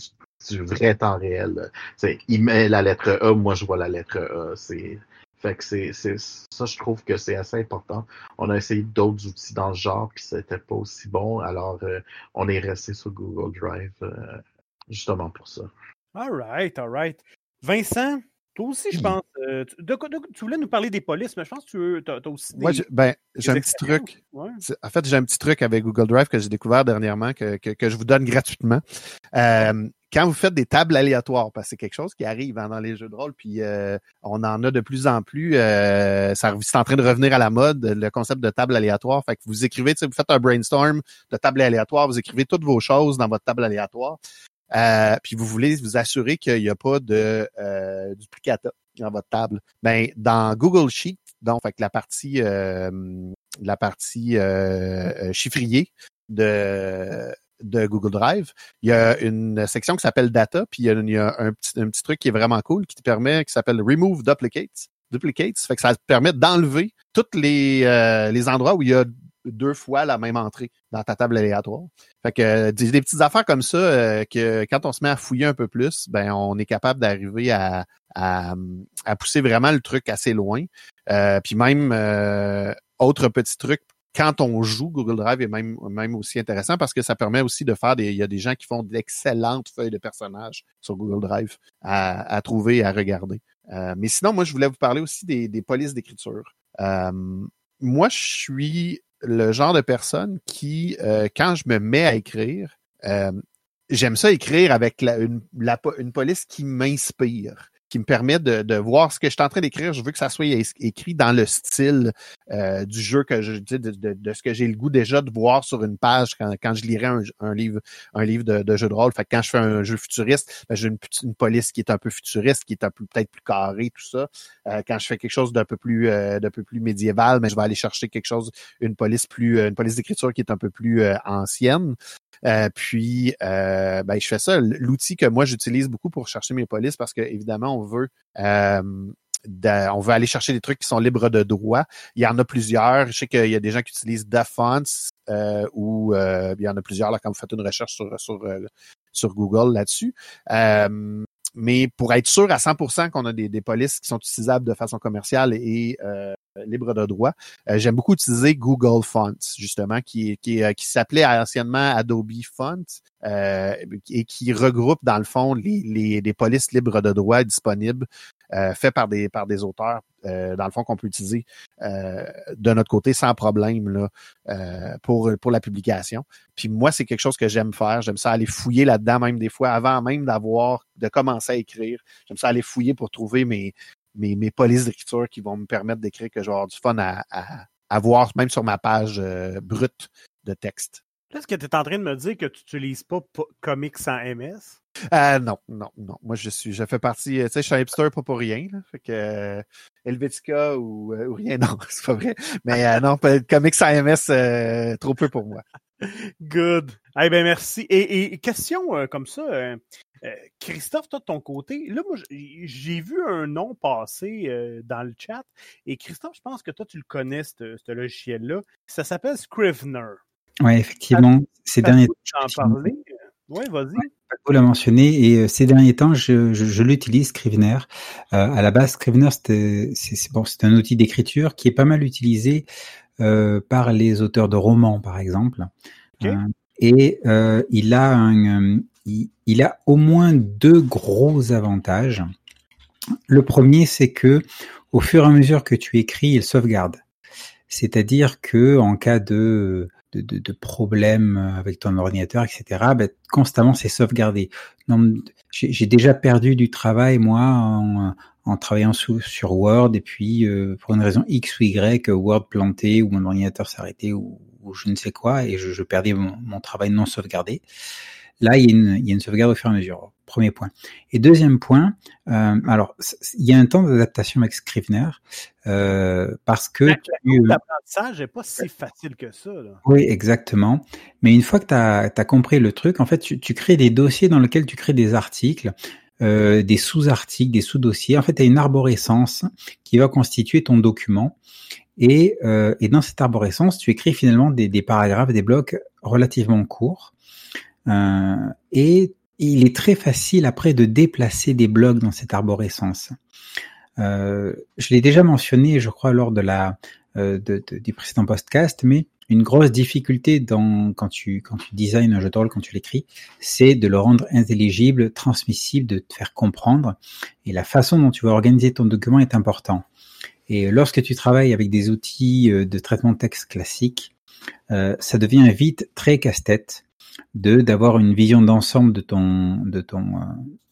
du, vrai temps réel. C'est il met la lettre E, moi je vois la lettre E. C'est fait que c'est, c'est ça, je trouve que c'est assez important. On a essayé d'autres outils dans le genre, puis c'était pas aussi bon. Alors, on est resté sur Google Drive justement pour ça. All right, all right. Vincent, toi aussi, je pense. Euh, tu, voulais nous parler des polices, mais je pense que tu as, aussi des. Moi, ben, j'ai un petit truc. En fait, j'ai un petit truc avec Google Drive que j'ai découvert dernièrement que, que, je vous donne gratuitement. Euh, quand vous faites des tables aléatoires, parce que c'est quelque chose qui arrive hein, dans les jeux de rôle, puis euh, on en a de plus en plus. c'est en train de revenir à la mode, le concept de table aléatoire. Fait que vous écrivez, vous faites un brainstorm de table aléatoire, vous écrivez toutes vos choses dans votre table aléatoire. Euh, puis vous voulez vous assurer qu'il n'y a pas de euh, duplicata dans votre table. Ben, dans Google Sheet, donc fait la partie euh, la partie euh, chiffrier de de Google Drive, il y a une section qui s'appelle Data, puis il y a, un, petit, un petit truc qui est vraiment cool qui te permet, qui s'appelle Remove Duplicates. Duplicates, fait que ça te permet d'enlever tous les, les endroits où il y a deux fois la même entrée dans ta table aléatoire. Fait que euh, des, petites affaires comme ça euh, que quand on se met à fouiller un peu plus, ben on est capable d'arriver à, à, pousser vraiment le truc assez loin. Euh, puis même autre petit truc quand on joue, Google Drive est même, même aussi intéressant parce que ça permet aussi de faire des. Il y a des gens qui font d'excellentes feuilles de personnages sur Google Drive à, trouver et à regarder. mais sinon, moi, je voulais vous parler aussi des, des polices d'écriture. moi, je suis le genre de personne qui, euh, quand je me mets à écrire, euh, j'aime ça écrire avec une police qui m'inspire qui me permet de, de, voir ce que je suis en train d'écrire. Je veux que ça soit écrit dans le style euh, du jeu que je de, de, de, ce que j'ai le goût déjà de voir sur une page quand, quand je lirais un, un livre, un livre de, de, jeu de rôle. Fait que quand je fais un jeu futuriste, ben, j'ai une, une, police qui est un peu futuriste, qui est un peu peut-être plus carrée, tout ça. Euh, quand je fais quelque chose d'un peu plus euh, d'un peu plus médiéval, mais ben, je vais aller chercher quelque chose, une police plus, une police d'écriture qui est un peu plus euh, ancienne. Euh, puis, euh, ben, je fais ça. L'outil que moi j'utilise beaucoup pour chercher mes polices, parce que évidemment, on veut euh, on veut aller chercher des trucs qui sont libres de droit. Il y en a plusieurs. Je sais qu'il y a des gens qui utilisent Dafonts euh, ou il y en a plusieurs là quand vous faites une recherche sur sur, sur Google là-dessus. mais pour être sûr à 100% qu'on a des, des polices qui sont utilisables de façon commerciale et libre de droit. J'aime beaucoup utiliser Google Fonts, justement, qui, qui, qui s'appelait anciennement Adobe Font et qui regroupe, dans le fond, les, polices libres de droit disponibles euh, fait par des auteurs, euh, dans le fond, qu'on peut utiliser euh, de notre côté sans problème là, euh, pour, pour la publication. Puis moi, c'est quelque chose que j'aime faire. J'aime ça aller fouiller là-dedans, même des fois, avant même d'avoir de commencer à écrire. J'aime ça aller fouiller pour trouver mes, mes, mes polices d'écriture qui vont me permettre d'écrire que je vais avoir du fun à, à, à voir, même sur ma page brute de texte. Est-ce que tu es en train de me dire que tu n'utilises pas Comics sans MS? Euh, non, non, non. Moi, je suis, je fais partie, tu sais, je suis un hipster pas pour rien, là. Fait que euh, Helvetica ou, euh, ou, rien, non, c'est pas vrai. Mais euh, non, Comics sans MS, euh, trop peu pour moi. Good. Eh ben merci. Et, et question euh, comme ça, Christophe, toi de ton côté, là, moi, j'ai vu un nom passer dans le chat. Et Christophe, je pense que toi, tu le connais, ce logiciel-là. Ça s'appelle Scrivener. Oui, effectivement. Ces derniers temps. parler? Oui, vas-y. Paco l'a mentionné et euh, ces derniers temps, je, je, je l'utilise Scrivener. Euh, à la base, Scrivener, c'est bon, un outil d'écriture qui est pas mal utilisé euh, par les auteurs de romans, par exemple. Okay. Euh, et euh, il a un, il, il, a au moins deux gros avantages. Le premier, c'est que au fur et à mesure que tu écris, il sauvegarde. C'est-à-dire que en cas de de, de, de, problèmes avec ton ordinateur, etc., ben, constamment c'est sauvegardé. J'ai déjà perdu du travail, moi, en, en travaillant sous, sur Word, et puis euh, pour une raison X ou Y, Word planté, ou mon ordinateur s'arrêtait, ou, ou, je ne sais quoi, et je, je perdais mon, mon, travail non sauvegardé. Là, il y, il y, a une, sauvegarde au fur et à mesure. Premier point. Et deuxième point, euh, alors il y a un temps d'adaptation avec Scrivener euh, parce que l'apprentissage n'est pas si facile que ça. Là. Oui, exactement. Mais une fois que tu as, as, compris le truc, en fait, tu, tu, crées des dossiers dans lesquels tu crées des articles. Euh, des sous-articles, des sous-dossiers. En fait, tu as une arborescence qui va constituer ton document. Et, euh, et dans cette arborescence, tu écris finalement des, des paragraphes, des blocs relativement courts. Euh, et il est très facile après de déplacer des blocs dans cette arborescence. Euh, je l'ai déjà mentionné, je crois, lors de la euh, du précédent podcast, mais une grosse difficulté quand tu quand tu un jeu de rôle, quand tu l'écris, c'est de le rendre intelligible, transmissible, de te faire comprendre. Et la façon dont tu vas organiser ton document est important. Et lorsque tu travailles avec des outils euh, de traitement de texte classiques, euh, ça devient vite très casse-tête de d'avoir une vision d'ensemble de ton de ton euh,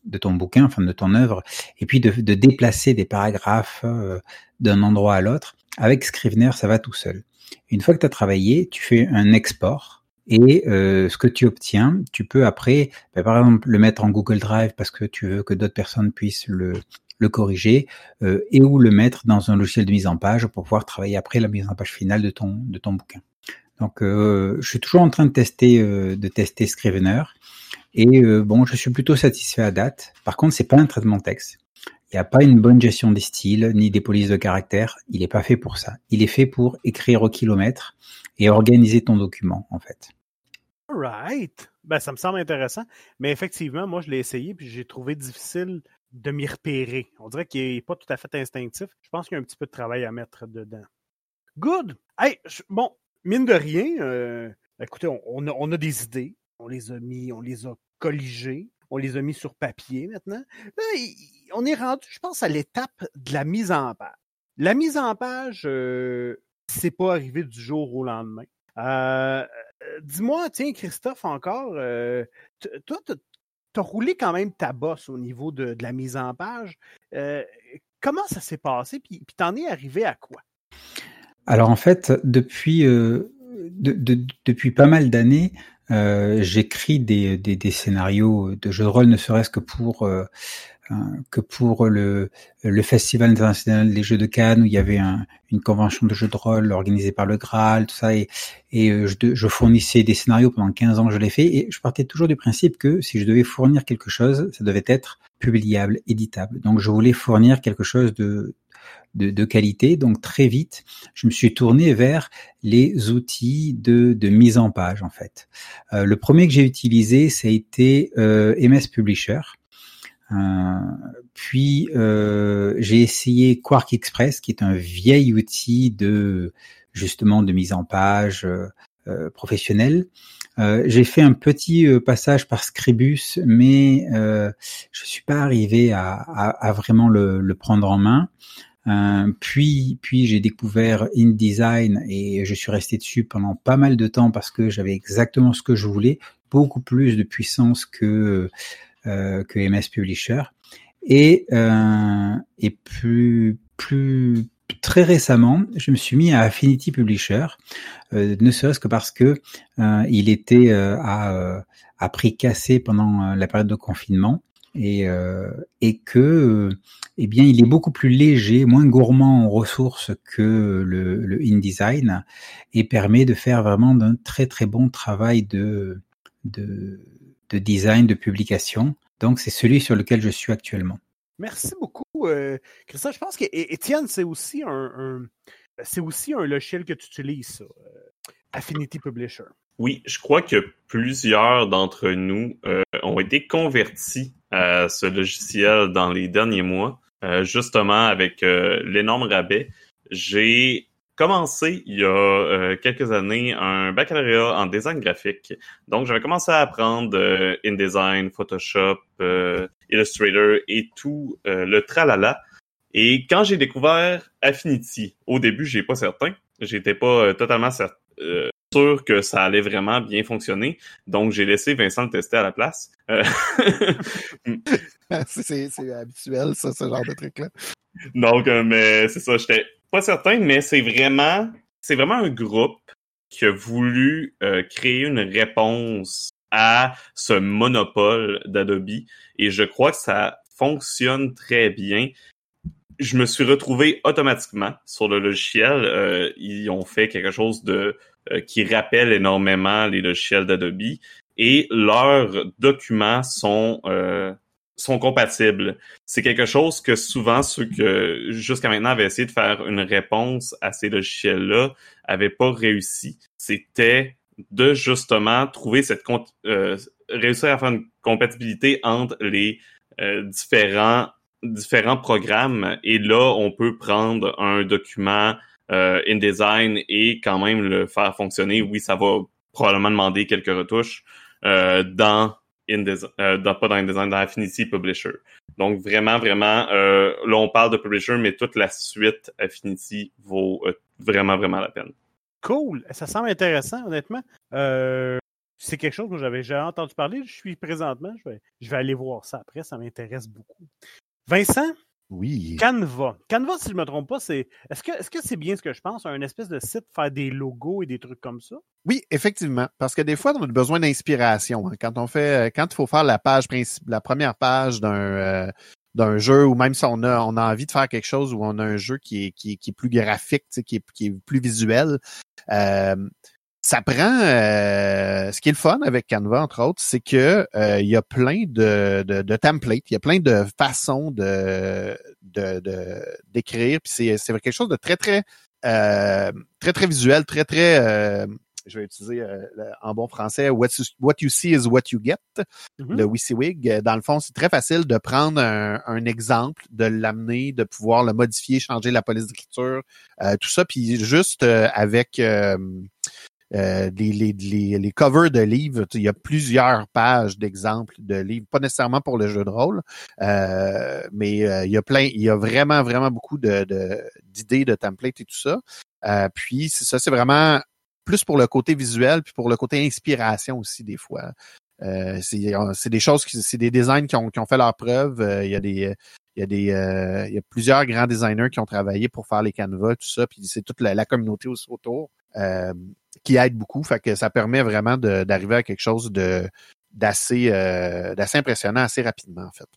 de ton bouquin, enfin de ton œuvre, et puis de, de déplacer des paragraphes euh, d'un endroit à l'autre. Avec Scrivener, ça va tout seul. Une fois que tu as travaillé, tu fais un export et euh, ce que tu obtiens, tu peux après, ben, par exemple, le mettre en Google Drive parce que tu veux que d'autres personnes puissent le, le corriger et ou le mettre dans un logiciel de mise en page pour pouvoir travailler après la mise en page finale de ton de ton bouquin. Donc, euh, je suis toujours en train de tester, euh, de tester Scrivener. Et euh, bon, je suis plutôt satisfait à date. Par contre, c'est pas un traitement texte. Il n'y a pas une bonne gestion des styles ni des polices de caractère. Il n'est pas fait pour ça. Il est fait pour écrire au kilomètre et organiser ton document, en fait. Right. Ben, ça me semble intéressant. Mais effectivement, moi, je l'ai essayé puis j'ai trouvé difficile de m'y repérer. On dirait qu'il n'est pas tout à fait instinctif. Je pense qu'il y a un petit peu de travail à mettre dedans. Good. Hey, bon, mine de rien, euh, écoutez, on, a, on, a, des idées, on les a mis, on les a colligées, on les a mis sur papier maintenant. Là, on est rendu, je pense, à l'étape de la mise en page. La mise en page, euh, c'est pas arrivé du jour au lendemain. Euh, Dis-moi, tiens, Christophe, encore, euh, toi, tu as roulé quand même ta bosse au niveau de, de la mise en page. Euh, comment ça s'est passé? Puis, puis t'en es arrivé à quoi? Alors en fait, depuis euh, de, de, depuis pas mal d'années, euh, j'écris des, des, scénarios de jeux de rôle, ne serait-ce que pour euh, que pour le, le Festival international des jeux de Cannes où il y avait un, une convention de jeux de rôle organisée par le Graal, tout ça, et, et je, je, fournissais des scénarios pendant 15 ans, je l'ai fait, et je partais toujours du principe que si je devais fournir quelque chose, ça devait être publiable, éditable. Donc je voulais fournir quelque chose de, de, qualité. Donc très vite, je me suis tourné vers les outils de, mise en page en fait. Euh, le premier que j'ai utilisé, ça a été euh, MS Publisher. Euh, puis euh, j'ai essayé Quark Express, qui est un vieil outil de justement de mise en page euh, professionnelle. j'ai fait un petit passage par Scribus, mais je suis pas arrivé à, vraiment le, prendre en main. Euh, puis, puis j'ai découvert InDesign et je suis resté dessus pendant pas mal de temps parce que j'avais exactement ce que je voulais, beaucoup plus de puissance que euh, que MS Publisher. Et euh, et plus plus très récemment, je me suis mis à Affinity Publisher, euh, ne serait-ce que parce que euh, il était à, à prix cassé pendant la période de confinement et, euh, que euh, eh bien il est beaucoup plus léger, moins gourmand en ressources que le, InDesign et permet de faire vraiment d'un très très bon travail de, de, de design, de publication. Donc c'est celui sur lequel je suis actuellement. Merci beaucoup, euh, Christophe. Je pense que Étienne, c'est aussi un, c'est aussi un logiciel que tu utilises, euh, Affinity Publisher. Oui, je crois que plusieurs d'entre nous euh, ont été convertis à ce logiciel dans les derniers mois, euh, justement avec euh, l'énorme rabais. J'ai commencé il y a quelques années un baccalauréat en design graphique. Donc j'avais commencé à apprendre InDesign, Photoshop, Illustrator et tout le tralala. Et quand j'ai découvert Affinity, au début, j'ai pas certain, j'étais pas totalement certain sûr que ça allait vraiment bien fonctionner. Donc, j'ai laissé Vincent le tester à la place. Euh, c'est habituel, ça, ce genre de truc-là. Donc, euh, mais c'est ça, j'étais pas certain, mais c'est vraiment, c'est vraiment un groupe qui a voulu euh, créer une réponse à ce monopole d'Adobe. Et je crois que ça fonctionne très bien je me suis retrouvé automatiquement sur le logiciel. Euh, ils ont fait quelque chose de qui rappelle énormément les logiciels d'Adobe et leurs documents sont euh, sont compatibles. C'est quelque chose que souvent ceux que jusqu'à maintenant avaient essayé de faire une réponse à ces logiciels-là avaient pas réussi. C'était de justement trouver cette réussir à faire une compatibilité entre les différents différents programmes et là, on peut prendre un document euh, InDesign et quand même le faire fonctionner. Oui, ça va probablement demander quelques retouches euh, dans InDesign, euh, pas dans InDesign, dans Affinity Publisher. Donc vraiment, vraiment, euh, là on parle de Publisher, mais toute la suite Affinity vaut euh, vraiment, vraiment la peine. Cool, ça semble intéressant, honnêtement. Euh, c'est quelque chose que j'avais déjà entendu parler. Je suis présentement, je vais aller voir ça après, ça m'intéresse beaucoup. Vincent? Oui. Canva. Canva, si je ne me trompe pas, c'est. Est-ce que est-ce que c'est bien ce que je pense, un espèce de site faire des logos et des trucs comme ça? Oui, effectivement. Parce que des fois, on a besoin d'inspiration. Hein. Quand on fait quand il faut faire la page principale, la première page d'un euh, d'un jeu, ou même si on a, on a envie de faire quelque chose où on a un jeu qui est, qui qui est plus graphique, qui est, qui est plus visuel. Euh, ça prend euh, ce qui est le fun avec Canva entre autres, c'est que euh, il y a plein de, de, de, templates, il y a plein de façons de de d'écrire, puis c'est c'est quelque chose de très très euh, très très visuel, très très euh, je vais utiliser euh, en bon français what you, what you see is what you get, mm-hmm. le WYSIWYG. Dans le fond, c'est très facile de prendre un, un exemple, de l'amener, de pouvoir le modifier, changer la police d'écriture, tout ça, puis juste avec euh, les, les, les, les, covers de livres, il y a plusieurs pages d'exemples de livres, pas nécessairement pour le jeu de rôle, euh, mais euh, il y a plein, il y a vraiment, vraiment beaucoup de, d'idées, de, templates et tout ça. Euh, puis ça, c'est vraiment plus pour le côté visuel, puis pour le côté inspiration aussi des fois. Euh, c'est, des choses, c'est des designs qui ont, qui ont fait leur preuve. il y a des il y a des il y a plusieurs grands designers qui ont travaillé pour faire les canevas, tout ça, puis c'est toute la, la communauté aussi autour. Euh, qui aide beaucoup. Fait que ça permet vraiment d'arriver à quelque chose de d'assez euh, d'assez impressionnant assez rapidement, en fait.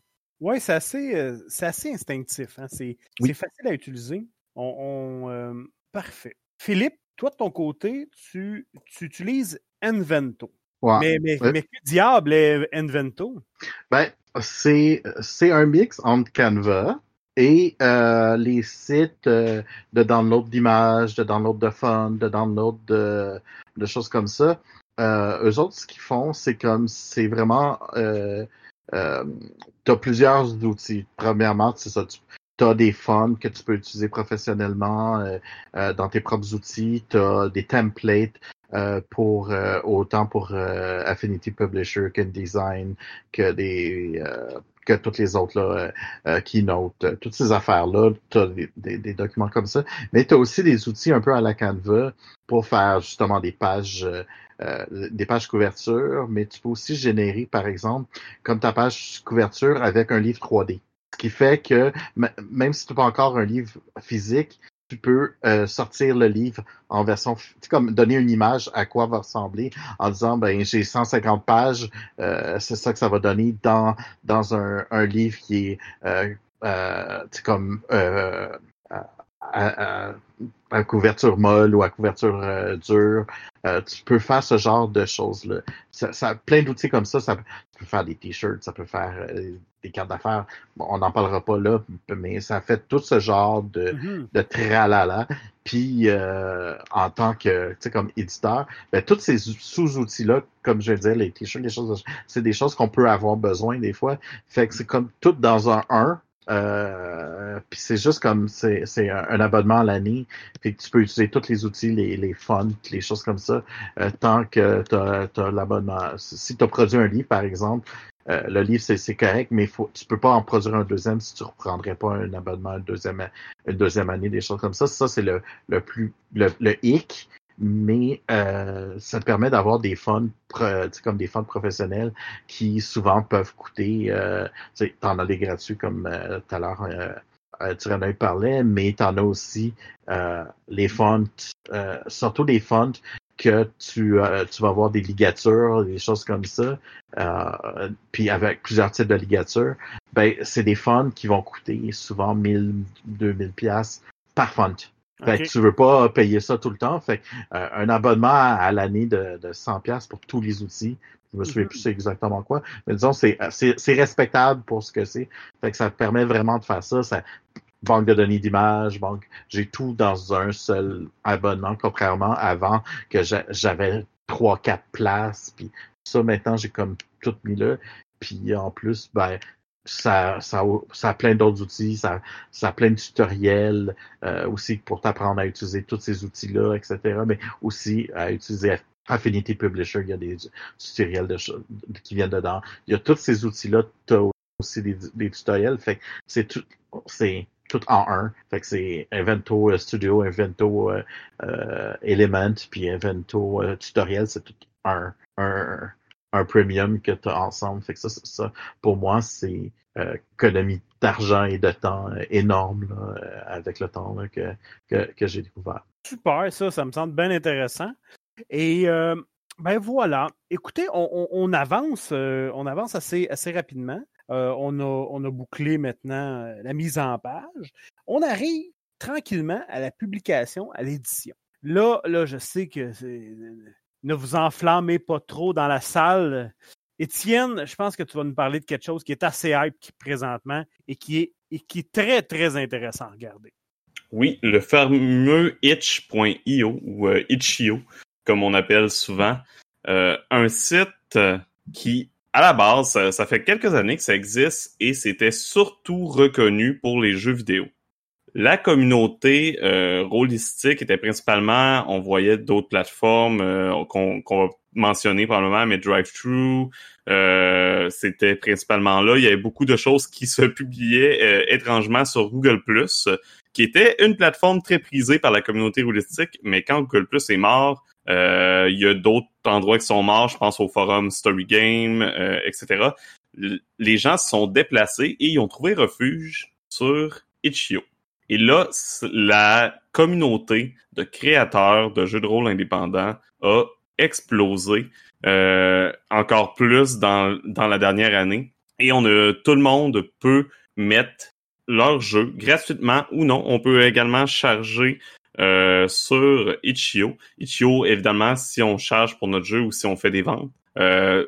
Oui, c'est assez, euh, c'est assez instinctif. Hein? C'est facile à utiliser. On, on euh, parfait. Philippe, toi de ton côté, tu, tu utilises Envento. Ouais. Mais, mais, mais que diable est Envento? Ben, c'est un mix entre Canva, et euh, les sites euh, de download d'images, de download de fonds, de download de, de choses comme ça, euh, eux autres, ce qu'ils font, c'est comme c'est vraiment euh, euh, tu as plusieurs outils. Premièrement, c'est ça, tu as des fonds que tu peux utiliser professionnellement euh, euh, dans tes propres outils, tu as des templates euh, pour euh, autant pour euh, Affinity Publisher qu'InDesign, que des que toutes les autres là, Keynote, toutes ces affaires-là, tu as des, des, documents comme ça. Mais tu as aussi des outils un peu à la Canva pour faire justement des pages des pages couverture, mais tu peux aussi générer, par exemple, comme ta page couverture avec un livre 3D. Ce qui fait que même si tu n'as pas encore un livre physique, tu peux euh, sortir le livre en version, comme donner une image à quoi va ressembler en disant ben j'ai 150 pages, euh, c'est ça que ça va donner dans dans un, un livre qui est euh, euh comme euh, à, à, couverture molle ou à couverture dure. tu peux faire ce genre de choses-là. Ça, ça, plein d'outils comme ça, ça peut faire des t-shirts, ça peut faire des cartes d'affaires. Bon, on n'en parlera pas là, mais ça fait tout ce genre de, mm-hmm. de tralala. Puis euh, en tant que, tu sais, comme éditeur, ben, tous ces sous-outils-là, comme je disais, les t-shirts, les choses, c'est des choses qu'on peut avoir besoin des fois. Fait que c'est comme tout dans un 1. Euh, c'est juste comme c'est, c'est un, abonnement à l'année, puis tu peux utiliser tous les outils, les, les fonts, les choses comme ça, euh, tant que tu as, l'abonnement. Si tu as produit un livre, par exemple, euh, le livre, c'est correct, mais faut, tu peux pas en produire un deuxième si tu reprendrais pas un abonnement une deuxième, une deuxième année, des choses comme ça. Ça, c'est le, le plus le, le hic, mais euh, ça te permet d'avoir des fonds comme des fonds professionnels qui souvent peuvent coûter euh, tu en as des gratuits comme euh, tout à l'heure euh, en as parlé, mais tu en as aussi les fonds, surtout des fonds que tu, euh, tu vas avoir des ligatures, des choses comme ça, euh, puis avec plusieurs types de ligatures, ben c'est des fonds qui vont coûter souvent 1000, 2000 pièces par font. Fait que tu veux pas payer ça tout le temps. Fait euh, un abonnement à, l'année de, de 100 pièces pour tous les outils. Je me souviens mm-hmm. plus exactement quoi. Mais disons, c'est, c'est, respectable pour ce que c'est. Fait que ça te permet vraiment de faire ça. ça banque de données d'images, banque, j'ai tout dans un seul abonnement, contrairement avant que j'avais trois, quatre places, puis ça maintenant j'ai comme tout mis là, puis en plus ben ça, ça, ça a plein d'autres outils, ça, ça a plein de tutoriels euh, aussi pour t'apprendre à utiliser tous ces outils-là, etc. Mais aussi à utiliser Affinity Publisher, il y a des tutoriels de, qui viennent dedans. Il y a tous ces outils-là, tu as aussi des, des tutoriels. Fait c'est tout, c'est tout en un. Fait que c'est Invento euh, Studio, Invento euh, euh, Element, puis Invento Tutorial, c'est tout un, un, un premium que tu as ensemble. Fait que ça, ça pour moi, c'est économie d'argent et de temps énorme là, avec le temps que, que, j'ai découvert. Super, ça, ça me semble bien intéressant. Et ben voilà. Écoutez, on, on, avance, on avance assez, assez rapidement. Euh, on, a, on a bouclé maintenant euh, la mise en page. On arrive tranquillement à la publication, à l'édition. Là, là, je sais que ne vous enflammez pas trop dans la salle. Étienne, je pense que tu vas nous parler de quelque chose qui est assez hype présentement et qui est, très, très intéressant à regarder. Oui, le fameux itch.io ou euh, itch.io, comme on appelle souvent, un site qui à la base, ça, fait quelques années que ça existe et c'était surtout reconnu pour les jeux vidéo. La communauté euh, rôlistique était principalement, on voyait d'autres plateformes euh, qu'on va mentionner probablement, mais Drive-Thru, euh, c'était principalement là. Il y avait beaucoup de choses qui se publiaient euh, étrangement sur Google+, qui était une plateforme très prisée par la communauté rôlistique, mais quand Google+, est mort, euh, il y a d'autres endroits qui sont morts, je pense au forum Story Game, euh, etc. les gens se sont déplacés et ils ont trouvé refuge sur Itch.io. Et là, la communauté de créateurs de jeux de rôle indépendants a explosé euh, encore plus dans, dans la dernière année. Et on a tout le monde peut mettre leur jeu gratuitement ou non. On peut également charger euh, sur Itch.io. Itch.io, évidemment, si on charge pour notre jeu ou si on fait des ventes, euh,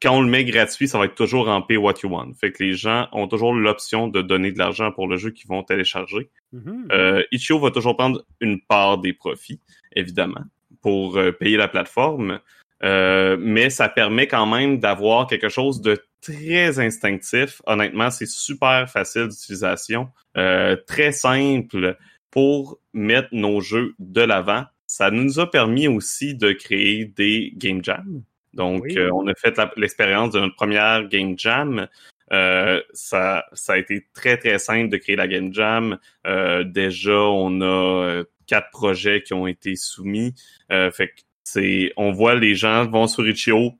quand on le met gratuit, ça va être toujours en pay what you want. Fait que les gens ont toujours l'option de donner de l'argent pour le jeu qu'ils vont télécharger. Mm-hmm. Euh, Itch.io va toujours prendre une part des profits, évidemment, pour payer la plateforme. mais ça permet quand même d'avoir quelque chose de très instinctif. Honnêtement, c'est super facile d'utilisation, euh, très simple pour mettre nos jeux de l'avant. Ça nous a permis aussi de créer des game jams. Donc, Oui. euh, on a fait l'expérience de notre première game jam. Euh, ça, ça a été très très simple de créer la game jam. Euh, déjà, on a euh, quatre projets qui ont été soumis. Euh, fait que c'est, on voit les gens vont sur Itch.io.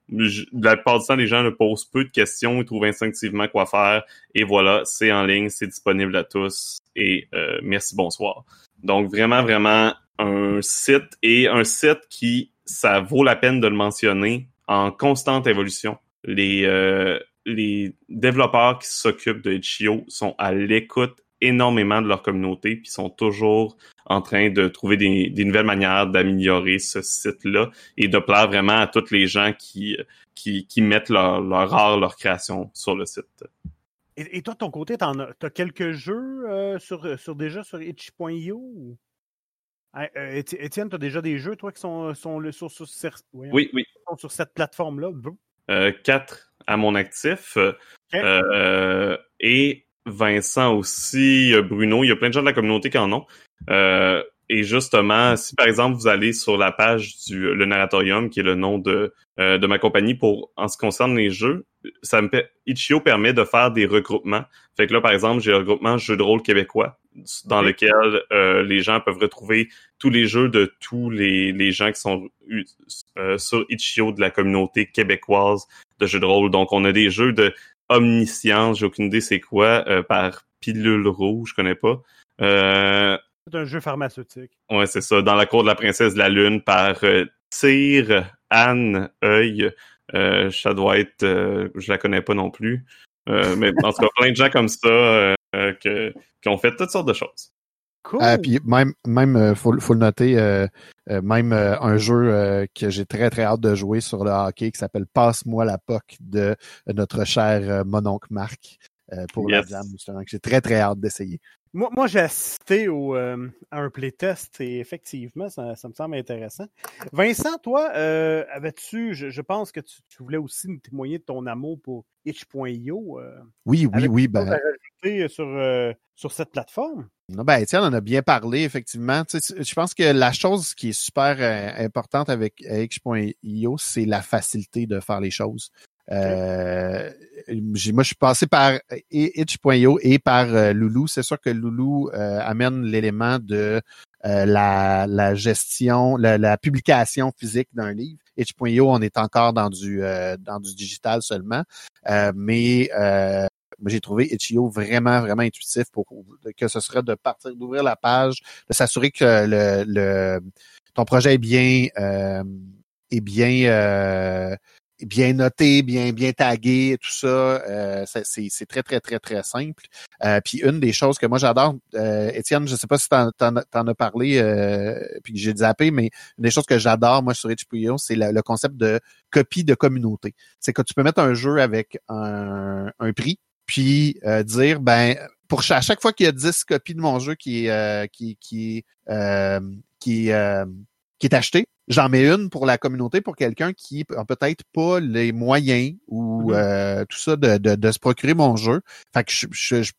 La plupart du temps, les gens ne posent peu de questions, ils trouvent instinctivement quoi faire. Et voilà, c'est en ligne, c'est disponible à tous. Et euh, merci, bonsoir. Donc vraiment, vraiment un site et un site qui, ça vaut la peine de le mentionner, en constante évolution. Les euh, les développeurs qui s'occupent de Itch.io sont à l'écoute énormément de leur communauté, puis sont toujours en train de trouver des, nouvelles manières d'améliorer ce site-là et de plaire vraiment à tous les gens qui, mettent leur, art, leur création sur le site. Et, toi, de ton côté, t'en as, quelques jeux euh, sur déjà sur itch.io? ou- Hein, euh, Éti- Étienne, tu as déjà des jeux, toi, qui sont, sur, sur, sur- voyons, Oui, oui. sont sur cette plateforme-là? Euh, quatre à mon actif. Euh, et Vincent aussi, euh, Bruno, il y a plein de gens de la communauté qui en ont. Euh, et justement, si par exemple vous allez sur la page du le narratorium, qui est le nom de euh, de ma compagnie pour en ce qui concerne les jeux, ça me Itch.io permet de faire des regroupements. Fait que là, par exemple, j'ai un regroupement jeux de rôle québécois dans lequel euh, les gens peuvent retrouver tous les jeux de tous les, les gens qui sont euh, euh, sur Itch.io de la communauté québécoise de jeux de rôle. Donc, on a des jeux de omniscience, j'ai aucune idée c'est quoi, euh, par pilule rouge, je connais pas. Euh, C'est un jeu pharmaceutique. ouais, c'est ça. Dans la cour de la princesse de la lune par euh, Tyr, Anne, Œil. Euh, ça doit être, euh, je la connais pas non plus. Euh, mais en tout cas, plein de gens comme ça euh, euh, que- qui ont fait toutes sortes de choses. Cool! Ah, puis même, même euh, faut, faut le noter, euh, euh, même euh, un jeu euh, que j'ai très très hâte de jouer sur le hockey qui s'appelle Passe-moi la POC de notre cher euh, mononcle Marc euh, pour Yes. la jam justement que j'ai très très hâte d'essayer. Moi, moi j'ai assisté au, euh, à un playtest et effectivement, ça, ça me semble intéressant. Vincent, toi, euh, avais-tu, je, je pense que tu, tu voulais aussi nous témoigner de ton amour pour itch.io. Euh, Oui, oui, oui. Ben, sur, sur cette plateforme? Non, ben, Étienne en a bien parlé, effectivement. Tu sais, je pense que la chose qui est super euh, importante avec H.io, c'est la facilité de faire les choses. Euh, moi, je suis passé par itch.io et par euh, Loulou. C'est sûr que Loulou euh, amène l'élément de euh, la, la gestion, la, la publication physique d'un livre. Itch.io, on est encore dans du euh, dans du digital seulement, mais j'ai trouvé Itch.io vraiment, vraiment intuitif pour que ce serait de partir, d'ouvrir la page, de s'assurer que le, le ton projet est bien est bien bien noté, bien bien tagué, tout ça. Euh, c'est très très très très simple. Euh, puis une des choses que moi j'adore, euh, Étienne, je sais pas si t'en, t'en as parlé, euh, puis que j'ai zappé, mais une des choses que j'adore moi sur Itch.io, c'est le, concept de copie de communauté. C'est que tu peux mettre un jeu avec un, prix, puis dire ben pour à chaque fois qu'il y a 10 copies de mon jeu qui qui qui qui qui est acheté, j'en mets une pour la communauté pour quelqu'un qui a peut-être pas les moyens ou Mhm. euh, tout ça de, de, de se procurer mon jeu. Fait que je, je- je-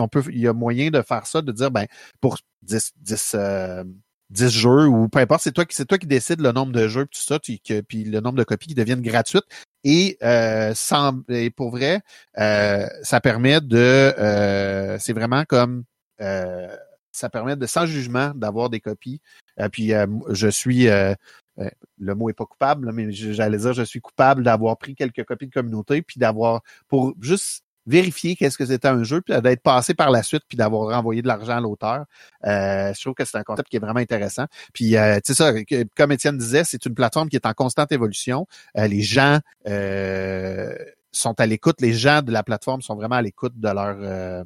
on peut il y a moyen de faire ça de dire ben pour 10 10 euh, 10 jeux ou peu importe, c'est toi qui c'est toi qui décides le nombre de jeux puis tout ça, tu- que, puis le nombre de copies qui deviennent gratuites et euh, sans et pour vrai, euh, ça permet de euh, c'est vraiment comme euh, ça permet de sans jugement d'avoir des copies. Euh, puis euh, je suis euh, euh, le mot est pas coupable, mais j'allais dire je suis coupable d'avoir pris quelques copies de communauté puis d'avoir pour juste vérifier qu'est-ce que c'était un jeu puis d'être passé par la suite puis d'avoir renvoyé de l'argent à l'auteur. Euh, je trouve que c'est un concept qui est vraiment intéressant. Puis euh, tu sais ça, comme Étienne disait, c'est une plateforme qui est en constante évolution. Euh, les gens euh, sont à l'écoute, les gens de la plateforme sont vraiment à l'écoute de leur euh,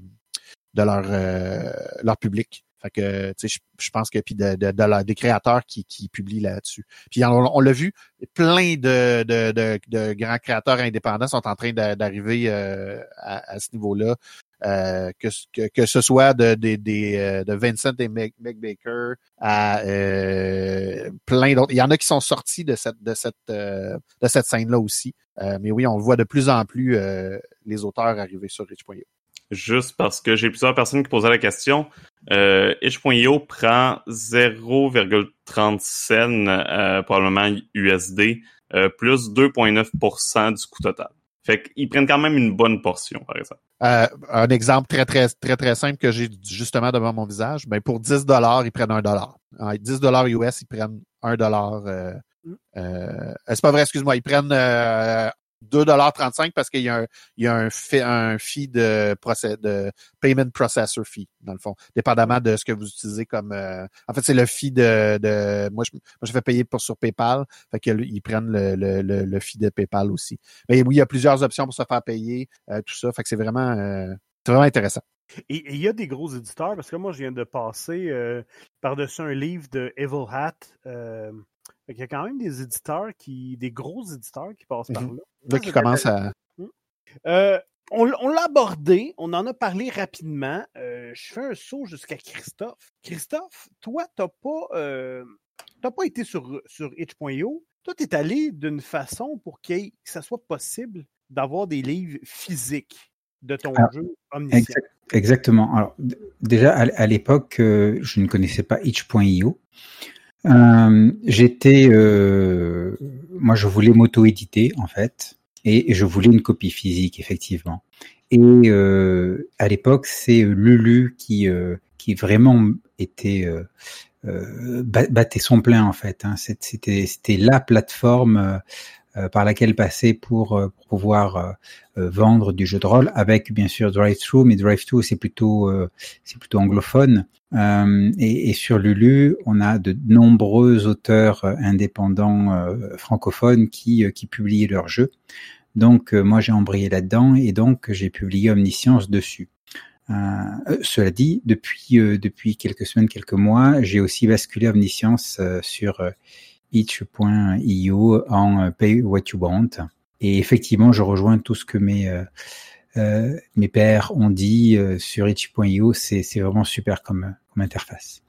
de leur euh, leur public. Fait que tu sais, je, je pense que puis de, de, de la- des créateurs qui, qui publient là-dessus. Puis on, on l'a vu, plein de, de, de, de grands créateurs indépendants sont en train d'a- d'arriver euh, à, à ce niveau-là. Euh, que, que, que ce soit de, de, des, euh, de Vincent et Meg, Baker à euh, plein d'autres. Il y en a qui sont sortis de cette de cette euh, de cette scène-là aussi. mais oui, on voit de plus en plus les auteurs arriver sur Itch.io. Juste parce que j'ai plusieurs personnes qui posaient la question. Euh, Itch.io prend 0,30 cents probablement USD plus 2,9% du coût total. Fait qu'ils prennent quand même une bonne portion, par exemple. Euh, un exemple très, très, très, très simple que j'ai justement devant mon visage, ben pour 10 dollars, ils prennent un dollar. 10 dollars US, ils prennent un dollar. Euh, euh, c'est pas vrai, excuse-moi, ils prennent euh, 2,35$ parce qu'il y a un, il y a un, fait, un fee de, de payment processor fee, dans le fond, dépendamment de ce que vous utilisez comme. Euh, en fait, c'est le fee de. de moi, je, moi, je fais payer pour sur PayPal. Fait qu'ils prennent le, le, le, le, fee de PayPal aussi. Mais oui, il y a plusieurs options pour se faire payer, euh, tout ça. Fait que c'est vraiment, euh, vraiment intéressant. Et il y a des gros éditeurs, parce que moi, je viens de passer par-dessus un livre de Evil Hat. Il y a quand même des éditeurs qui, des gros éditeurs qui passent par mhm. là. qui commencent à. Hmm. Euh, on, l'a abordé, on en a parlé rapidement. Euh, je fais un saut jusqu'à Christophe. Christophe, toi, tu n'as pas, euh, pas été sur, sur itch.io. Toi, tu es allé d'une façon pour que ça soit possible d'avoir des livres physiques de ton jeu omniscient. exactement. Alors, déjà, à, l'époque, je ne connaissais pas itch.io. Euh, j'étais, euh, moi, je voulais m'auto-éditer en fait, et je voulais une copie physique effectivement. Et euh, à l'époque, c'est Lulu qui qui vraiment était battait son plein en fait. Hein. C'était c'était la plateforme euh, par laquelle passer pour, euh, pouvoir euh, vendre du jeu de rôle avec bien sûr Drive-Thru, mais Drive-Thru c'est plutôt c'est plutôt anglophone. Et, et, sur Lulu, on a de nombreux auteurs indépendants francophones qui qui publient leurs jeux. Donc moi j'ai embrayé là-dedans et donc j'ai publié Omniscience dessus. Euh, cela dit, depuis depuis quelques semaines, quelques mois, j'ai aussi basculé Omniscience sur itch.io en euh, Pay What You Want. Et effectivement, je rejoins tout ce que mes euh, euh mes ont dit euh, sur itch.io. C'est vraiment super comme interface.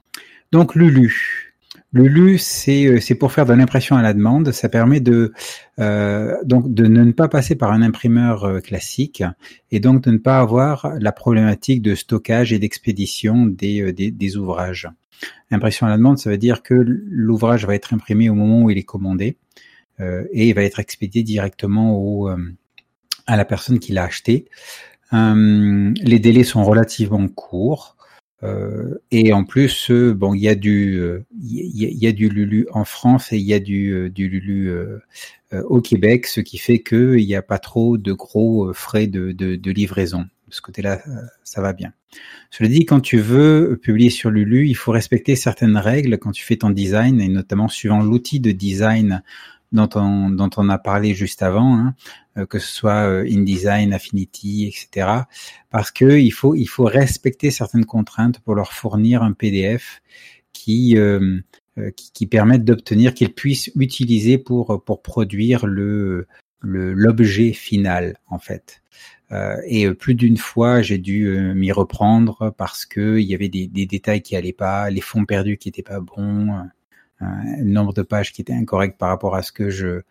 Donc Lulu. Lulu, c'est c'est pour faire de l'impression à la demande. Ça permet de euh, donc de ne pas passer par un imprimeur classique et donc de ne pas avoir la problématique de stockage et d'expédition des, ouvrages. Impression à la demande, ça veut dire que l'ouvrage va être imprimé au moment où il est commandé euh, et il va être expédié directement euh, à la personne qui l'a acheté. Euh, les délais sont relativement courts. Et en plus, bon, il y a du, il y, a du Lulu en France et il y a du, du Lulu au Québec, ce qui fait qu'il n'y a pas trop de gros frais de, de, de livraison de ce côté-là, euh, ça va bien. Cela dit, quand tu veux publier sur Lulu, il faut respecter certaines règles quand tu fais ton design, et notamment suivant l'outil de design dont on, dont on a parlé juste avant, hein, euh, que ce soit euh, InDesign, Affinity, etc. Parce que il faut, il faut respecter certaines contraintes pour leur fournir un PDF qui, qui, qui permettent d'obtenir qu'ils puissent utiliser pour, pour produire le, l'objet final en fait. Euh, et euh, plus d'une fois, j'ai dû euh, m'y reprendre parce que il y avait des, des, détails qui allaient pas, les fonds perdus qui étaient pas bons, le nombre de pages qui étaient incorrects par rapport à ce que je,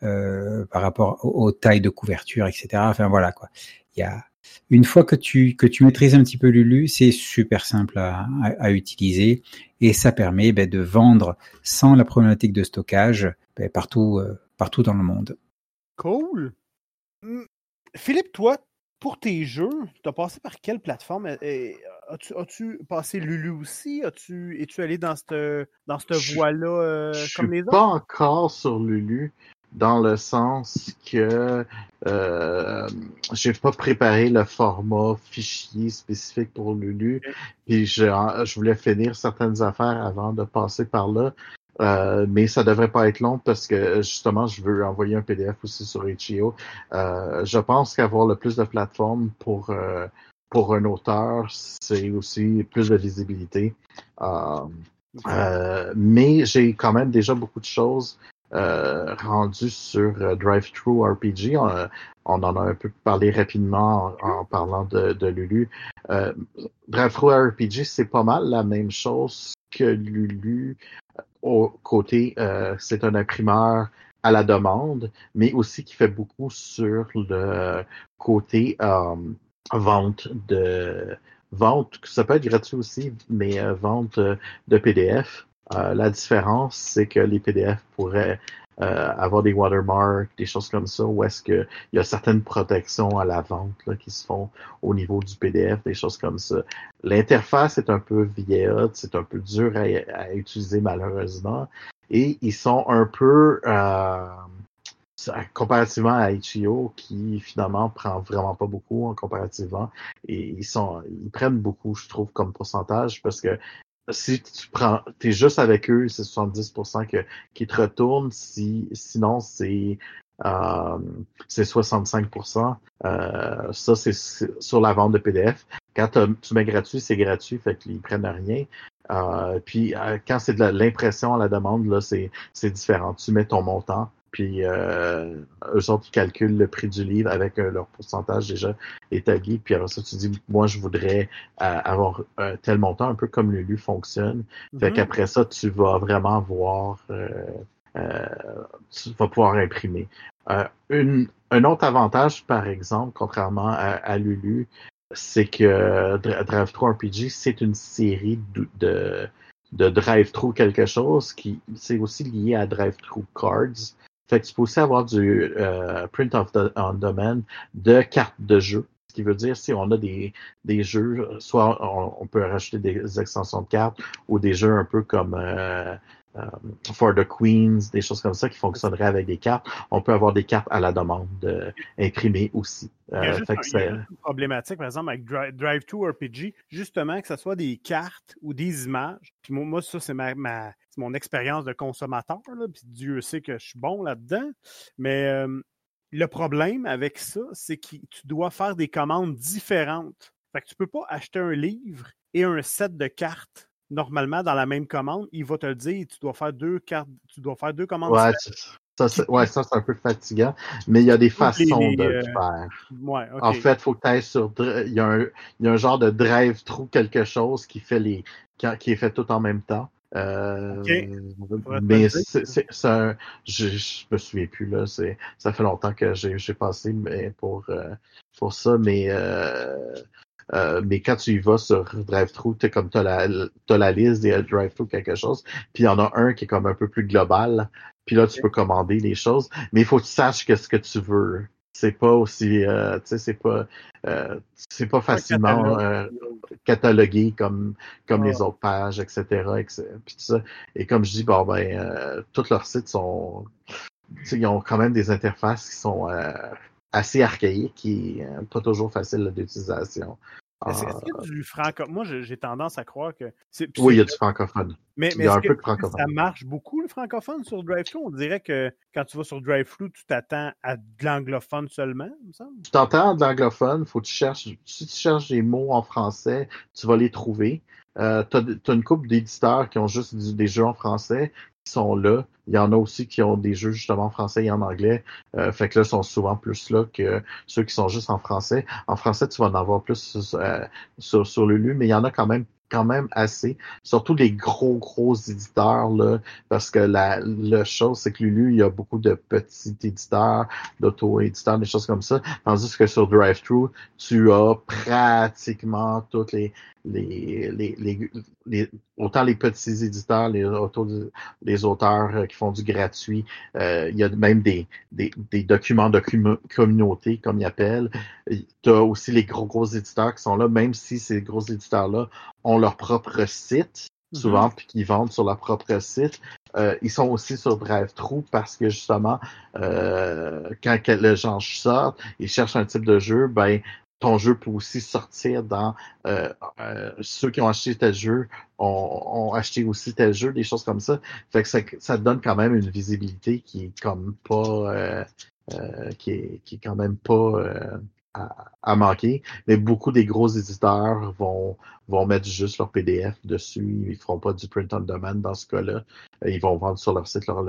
par rapport aux, tailles de couverture, etc. Enfin voilà quoi. Il y a une fois que tu que tu maîtrises un petit peu Lulu, c'est super simple à, à, utiliser et ça permet ben, de vendre sans la problématique de stockage ben, partout partout dans le monde. Cool. Mmh. Philippe, toi, pour tes jeux, tu as passé par quelle plateforme? As-tu passé Lulu aussi? As-tu es-tu allé dans cette dans cette voie-là euh, comme les autres? Pas encore sur Lulu, dans le sens que euh, j'ai pas préparé le format fichier spécifique pour Lulu. Puis je, je voulais finir certaines affaires avant de passer par là. Euh, mais ça devrait pas être long parce que justement, je veux envoyer un PDF aussi sur Itch.io. Euh, je pense qu'avoir le plus de plateformes pour euh, pour un auteur, c'est aussi plus de visibilité. mais j'ai quand même déjà beaucoup de choses rendues sur Drive-Thru RPG. On, on, en a un peu parlé rapidement en, parlant de, de Lulu. Drive-Thru RPG, c'est pas mal la même chose que Lulu au côté, euh, c'est un imprimeur à la demande, mais aussi qui fait beaucoup sur le côté euh, vente de vente, ça peut être gratuit aussi, mais euh, vente de PDF. Euh, la différence, c'est que les PDF pourraient euh, avoir des watermarks, des choses comme ça, ou est-ce qu'il y a certaines protections à la vente là, qui se font au niveau du PDF, des choses comme ça. L'interface est un peu vieillotte, c'est un peu dur à, à, utiliser malheureusement, et ils sont un peu euh, comparativement à Itch.io qui finalement prend vraiment pas beaucoup en comparativement et ils sont ils prennent beaucoup je trouve comme pourcentage parce que si tu prends t'es juste avec eux c'est 70% que, qui te retournent si sinon c'est euh, c'est 65%. Euh, ça, c'est sur la vente de PDF. Quand tu mets gratuit, c'est gratuit, fait qu'ils prennent rien. Euh, puis euh, quand c'est de l'impression à la demande, là, c'est différent. Tu mets ton montant, puis euh, eux autres, ils calculent le prix du livre avec euh, leur pourcentage déjà établi. Puis alors ça, tu dis, moi, je voudrais euh, avoir un tel montant, un peu comme Lulu fonctionne. Fait mm-hmm. qu'après ça, tu vas vraiment voir, tu vas pouvoir imprimer. Une, un autre avantage, par exemple, contrairement à, à Lulu, c'est que Drive 3 RPG, c'est une série de, de, de drive-through quelque chose qui c'est aussi lié à drive-through cards. Fait tu peux aussi avoir du euh, print of the, on demand de cartes de jeu. Ce qui veut dire si on a des, des jeux, soit on, peut rajouter des extensions de cartes ou des jeux un peu comme euh, For the Queens, des choses comme ça qui fonctionneraient avec des cartes. On peut avoir des cartes à la demande euh, imprimées aussi. Il y a, juste une problématique, par exemple, avec Drive, 2 RPG, justement, que ce soit des cartes ou des images. Puis moi, ça, c'est ma, ma mon expérience de consommateur. Là, puis Dieu sait que je suis bon là-dedans. Mais euh, le problème avec ça, c'est que tu dois faire des commandes différentes. Fait que tu peux pas acheter un livre et un set de cartes normalement dans la même commande, il va te le dire, tu dois faire deux cartes, tu dois faire deux commandes. Ouais, ça, c'est, ouais, ça, c'est un peu fatigant, mais il y a des façons de le euh, faire. Ouais, En fait, il faut que tu ailles sur. Il y, a un, il y a un genre de drive-through quelque chose qui fait les. qui est fait tout en même temps. Euh, mais c'est, c'est, un, je, je me souviens plus là. C'est, ça fait longtemps que j'ai, j'ai passé mais pour euh, pour ça, mais euh, euh, mais quand tu y vas sur DriveThru, tu comme t'as la, as la liste des DriveThru quelque chose, puis il y en a un qui est comme un peu plus global, puis là tu peux commander les choses, mais il faut que tu saches ce que tu veux. C'est pas aussi, euh, tu sais, c'est pas, euh, c'est pas facilement euh, catalogué comme comme les autres pages, etc. etc. Puis tout ça. Et comme je dis, bon ben, tous leurs sites sont, ils ont quand même des interfaces qui sont assez archaïques et pas toujours faciles d'utilisation. Est-ce qu'il y a du francophone? Moi, j'ai tendance à croire que. Oui, il y a du francophone. Mais, mais il y a un peu de francophone. Ça marche beaucoup le francophone sur DriveThru? On dirait que quand tu vas sur DriveThru, tu t'attends à de l'anglophone seulement, il me semble. Tu t'attends à de l'anglophone, faut que tu cherches. Si tu cherches des mots en français, tu vas les trouver. Euh, tu as, une couple d'éditeurs qui ont juste des jeux en français sont là. Il y en a aussi qui ont des jeux justement en français et en anglais. Euh, fait que là, sont souvent plus là que ceux qui sont juste en français. En français, tu vas en avoir plus euh, sur, sur Lulu, mais il y en a quand même quand même assez. Surtout les gros, gros éditeurs, là, parce que la, chose, c'est que Lulu, il y a beaucoup de petits éditeurs, d'auto-éditeurs, des choses comme ça. Tandis que sur DriveThru, tu as pratiquement toutes les, les, les, les, autant les petits éditeurs, les, les auteurs euh, qui font du gratuit. Euh, il y a même des, des, des documents de communauté, comme ils appellent. Tu as aussi les gros, gros éditeurs qui sont là, même si ces gros éditeurs-là ont leur propre site, souvent, puis qu'ils vendent sur leur propre site. Euh, ils sont aussi sur DriveThru parce que justement, euh, quand les gens sortent, ils cherchent un type de jeu, ben ton jeu peut aussi sortir dans euh, ceux qui ont acheté tel jeu ont, acheté aussi tel jeu, des choses comme ça. Fait que ça, ça donne quand même une visibilité qui est comme pas qui, est, qui est quand même pas à, manquer. Mais beaucoup des gros éditeurs vont vont mettre juste leur PDF dessus. Ils feront pas du print on demand dans ce cas-là. Ils vont vendre sur leur site leur,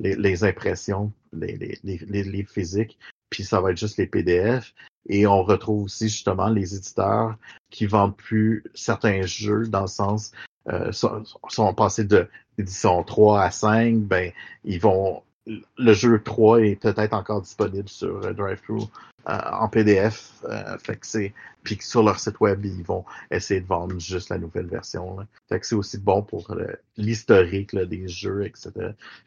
les, impressions, les, les, les, physiques puis ça va être juste les PDF. Et on retrouve aussi justement les éditeurs qui vendent plus certains jeux dans le sens euh, sont, passés de l'édition 3 à 5, ben ils vont le jeu 3 est peut-être encore disponible sur DriveThru en PDF. fait que c'est puis sur leur site web ils vont essayer de vendre juste la nouvelle version. Là. Fait que c'est aussi bon pour l'historique des jeux, etc.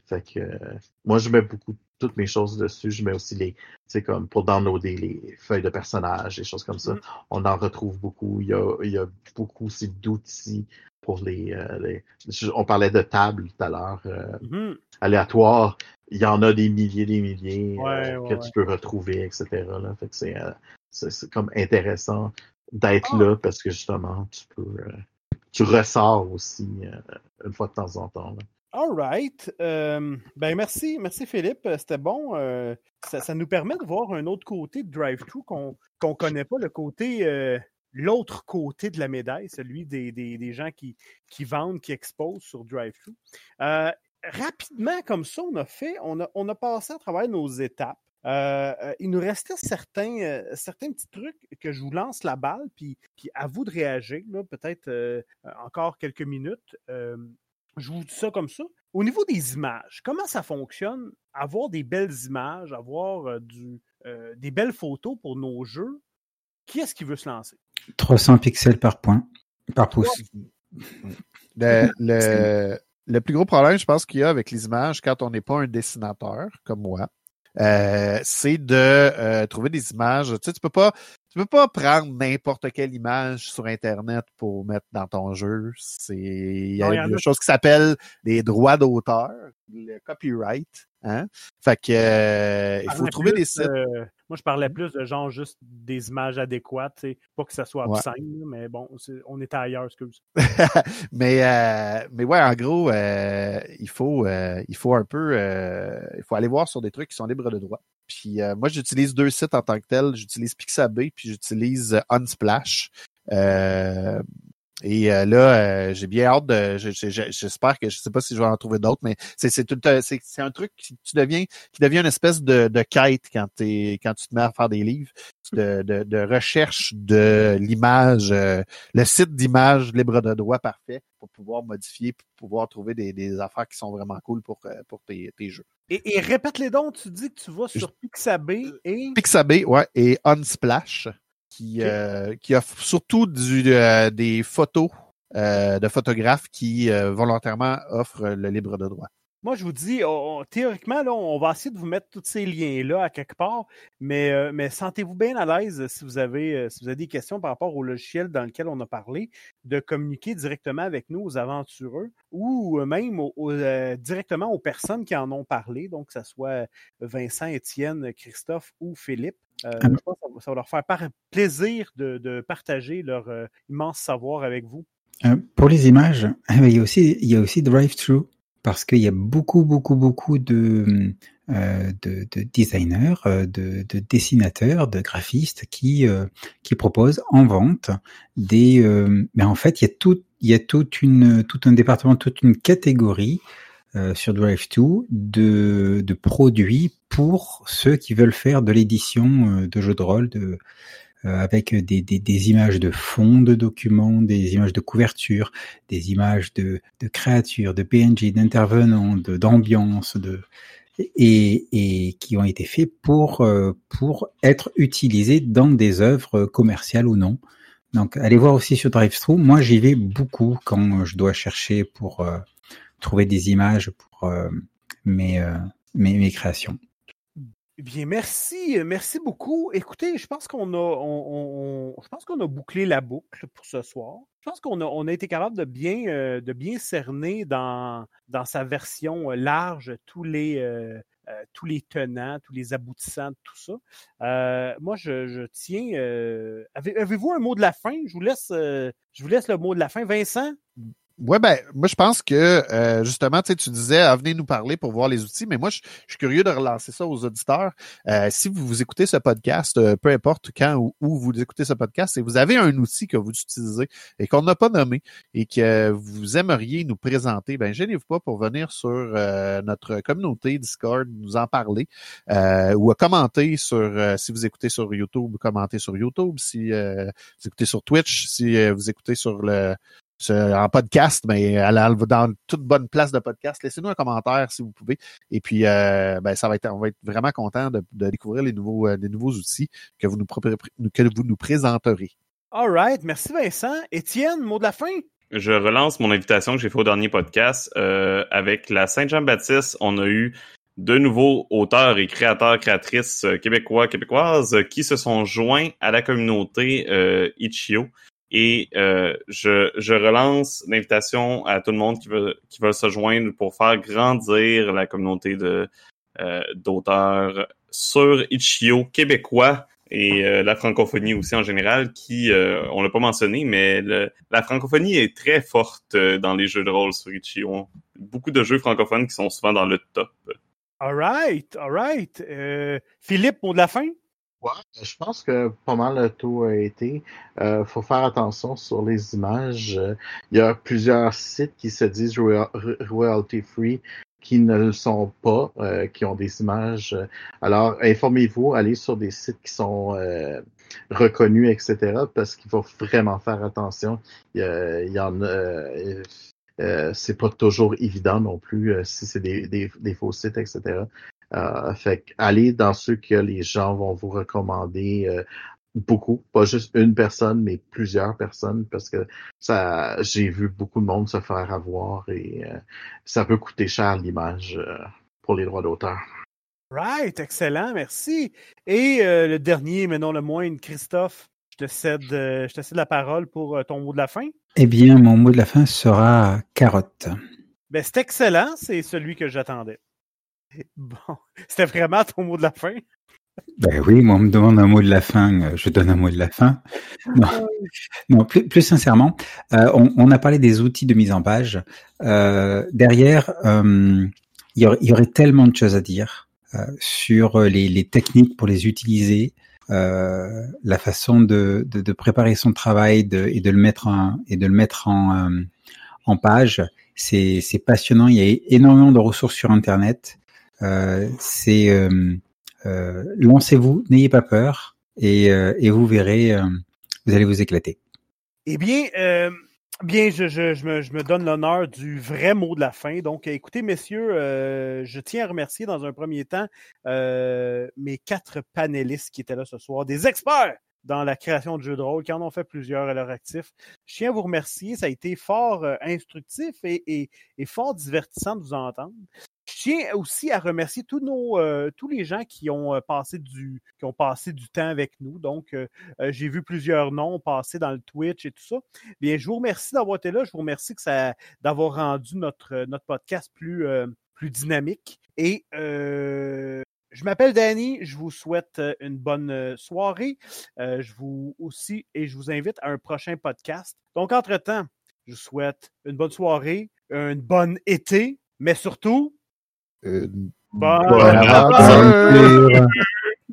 Fait que moi je mets beaucoup toutes mes choses dessus. Je mets aussi les, tu sais, comme pour downloader les feuilles de personnages, des choses comme ça. Mm. On en retrouve beaucoup. Il y a, il y a beaucoup aussi d'outils pour les, euh, on parlait de tables tout à l'heure, euh, mm-hmm. aléatoires. Il y en a des milliers, des milliers euh, que tu peux retrouver, etc. Là. Fait que c'est, comme intéressant d'être ah! là parce que justement, tu peux, tu ressors aussi une fois de temps en temps. Là. All right. ben merci, merci Philippe. Euh, c'était bon. Euh, ça, nous permet de voir un autre côté de Drive-Thru qu'on ne connaît pas, le côté, euh, l'autre côté de la médaille, celui des, gens qui, vendent, qui exposent sur Drive-Thru. rapidement, comme ça, on a fait, on a, on a passé à travers nos étapes. il nous restait certains, petits trucs que je vous lance la balle, puis, puis à vous de réagir, peut-être encore quelques minutes. Je vous dis ça comme ça. Au niveau des images, comment ça fonctionne? Avoir des belles images, avoir euh, euh, des belles photos pour nos jeux, qui est-ce qui veut se lancer? 300 pixels par point, par pouce. Le, le, plus gros problème, je pense qu'il y a avec les images quand on n'est pas un dessinateur comme moi, euh, c'est de trouver des images. Tu sais, tu peux pas, tu peux pas prendre n'importe quelle image sur Internet pour mettre dans ton jeu. C'est il y a une chose qui s'appelle les droits d'auteur, le copyright. Hein? Fait que euh, il faut trouver des sites. moi, je parlais plus de genre juste des images adéquates, pas que ça soit obscène, mais bon, on était ailleurs, excuse. mais euh, mais ouais, en gros, euh, il faut il faut un peu il faut aller voir sur des trucs qui sont libres de droit. Puis euh, moi, j'utilise deux sites en tant que tel. J'utilise Pixabay, puis j'utilise euh, Unsplash. Euh, et euh, là, j'ai bien hâte de. J'espère que je sais pas si je vais en trouver d'autres, mais c'est c'est c'est un truc qui tu deviens qui devient une espèce de, de quête quand t'es quand tu te mets à faire des livres de, de, de recherche de l'image, le site d'image libre de droit parfait pour pouvoir modifier, pour pouvoir trouver des, des affaires qui sont vraiment cool pour pour tes, tes jeux. Et, répète les dons, tu dis que tu vas sur Pixabay et. Pixabay, ouais, et Unsplash, qui, euh, qui offre surtout du, euh, des photos euh, de photographes qui volontairement offrent le libre de droit. Moi, je vous dis, théoriquement, là, on va essayer de vous mettre tous ces liens-là à quelque part, mais, euh, mais sentez-vous bien à l'aise si vous, avez, euh, si vous avez des questions par rapport au logiciel dans lequel on a parlé, de communiquer directement avec nous, aux aventureux, ou même directement aux personnes qui en ont parlé, donc que ce soit Vincent, Étienne, Christophe ou Philippe. Euh, ah je pense que ça va leur faire plaisir de, de, partager leur immense savoir avec vous. pour les images, il y a aussi, il y a aussi Drive-Thru parce qu'il y a beaucoup, beaucoup, beaucoup de, euh, de, de, designers, euh, de, de, dessinateurs, de graphistes qui euh, qui proposent en vente des. mais en fait, il y a tout, il y a toute une, tout un département, toute une catégorie sur Drive2 de, de produits pour ceux qui veulent faire de l'édition de jeux de rôle, de euh, avec des, des, des, images de fond de documents, des images de couverture, des images de, de créatures, de PNG, d'intervenants, d'ambiance, de, et, et, qui ont été faits pour euh, pour être utilisés dans des œuvres commerciales ou non. Donc, allez voir aussi sur DriveThru. Moi, j'y vais beaucoup quand je dois chercher pour euh, trouver des images pour mes, mes, mes créations. Eh bien, merci, euh, merci beaucoup. Écoutez, je pense qu'on a, on, je pense qu'on a bouclé la boucle pour ce soir. Je pense qu'on a, on a été capable de bien, euh, de bien cerner dans, dans sa version euh, large tous les, tous les tenants, tous les aboutissants de tout ça. moi, je, tiens. avez, avez-vous un mot de la fin? Je vous laisse, je vous laisse le mot de la fin, Vincent? Ouais, ben, moi, je pense que, euh, justement, tu disais, ah, venez nous parler pour voir les outils, mais moi, je, suis curieux de relancer ça aux auditeurs. Euh, si vous, vous écoutez ce podcast, euh, peu importe quand ou où vous écoutez ce podcast, et vous avez un outil que vous utilisez et qu'on n'a pas nommé et que vous aimeriez nous présenter, ben, gênez-vous pas pour venir sur notre communauté Discord, nous en parler, ou à commenter sur, si vous écoutez sur YouTube, commenter sur YouTube, si vous écoutez sur Twitch, si vous écoutez sur le en podcast, mais dans toute bonne place de podcast. Laissez-nous un commentaire si vous pouvez. Et puis, euh, ben, ça va être, on va être vraiment content de, découvrir les nouveaux, euh, nouveaux outils que vous nous, que vous nous présenterez. All right. Merci Vincent. Étienne, mot de la fin? Je relance mon invitation que j'ai fait au dernier podcast. Euh, avec la Saint-Jean-Baptiste, on a eu de nouveaux auteurs et créateurs, créatrices québécois, québécoises qui se sont joints à la communauté euh, Ichio. Et euh, je, je relance l'invitation à tout le monde qui veut, qui veut se joindre pour faire grandir la communauté de euh, d'auteurs sur Itch.io québécois et euh, la francophonie aussi en général, qui, on l'a pas mentionné, mais la francophonie est très forte dans les jeux de rôle sur Itch.io. Beaucoup de jeux francophones qui sont souvent dans le top. All right, all right. Philippe, mot de la fin? Ouais, je pense que pas mal le tout a été. Euh, faut faire attention sur les images. Il y a plusieurs sites qui se disent royalty free qui ne le sont pas, euh, qui ont des images. Alors, informez-vous, allez sur des sites qui sont euh, reconnus, etc., parce qu'il faut vraiment faire attention. Il y, en a. c'est pas toujours évident non plus si c'est des, des, faux sites, etc. Euh, fait allez dans ceux que les gens vont vous recommander euh, beaucoup, pas juste une personne, mais plusieurs personnes, parce que ça, j'ai vu beaucoup de monde se faire avoir et euh, ça peut coûter cher l'image pour les droits d'auteur. Right, excellent, merci. Et le dernier, mais non le moindre, Christophe, je te cède, je te cède la parole pour ton mot de la fin. Eh bien, mon mot de la fin sera carotte. Ben, c'est excellent, c'est celui que j'attendais. Bon, c'était vraiment ton mot de la fin? Ben oui, moi on me demande un mot de la fin, euh, je donne un mot de la fin. Non, plus, sincèrement, euh, on, a parlé des outils de mise en page. Euh, derrière, il y, aurait, tellement de choses à dire sur les, techniques pour les utiliser, la façon de, préparer son travail et de le mettre en, et de le mettre en, en page. C'est passionnant. Il y a énormément de ressources sur Internet. Euh, c'est euh, euh, lancez-vous, n'ayez pas peur et, vous verrez, vous allez vous éclater. Eh bien, Bien, je, je, me, donne l'honneur du vrai mot de la fin. Donc, écoutez, messieurs, je tiens à remercier dans un premier temps mes quatre panélistes qui étaient là ce soir, des experts dans la création de jeux de rôle, qui en ont fait plusieurs à leur actif. Je tiens à vous remercier. Ça a été fort instructif et, fort divertissant de vous entendre. Je tiens aussi à remercier tous nos euh, tous les gens qui ont euh, passé du qui ont passé du temps avec nous. Donc, euh, j'ai vu plusieurs noms passer dans le Twitch et tout ça. Bien, je vous remercie d'avoir été là. Je vous remercie d'avoir rendu notre podcast plus plus dynamique. Et je m'appelle Danny, je vous souhaite une bonne soirée. je vous aussi et je vous invite à un prochain podcast. Donc, entre-temps, je vous souhaite une bonne soirée, une bonne été, mais surtout, une bonne aventure.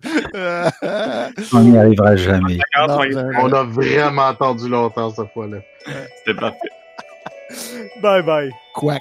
On n'y arrivera jamais. on a vraiment attendu longtemps cette fois-là. C'était parfait. Bye bye. Quack.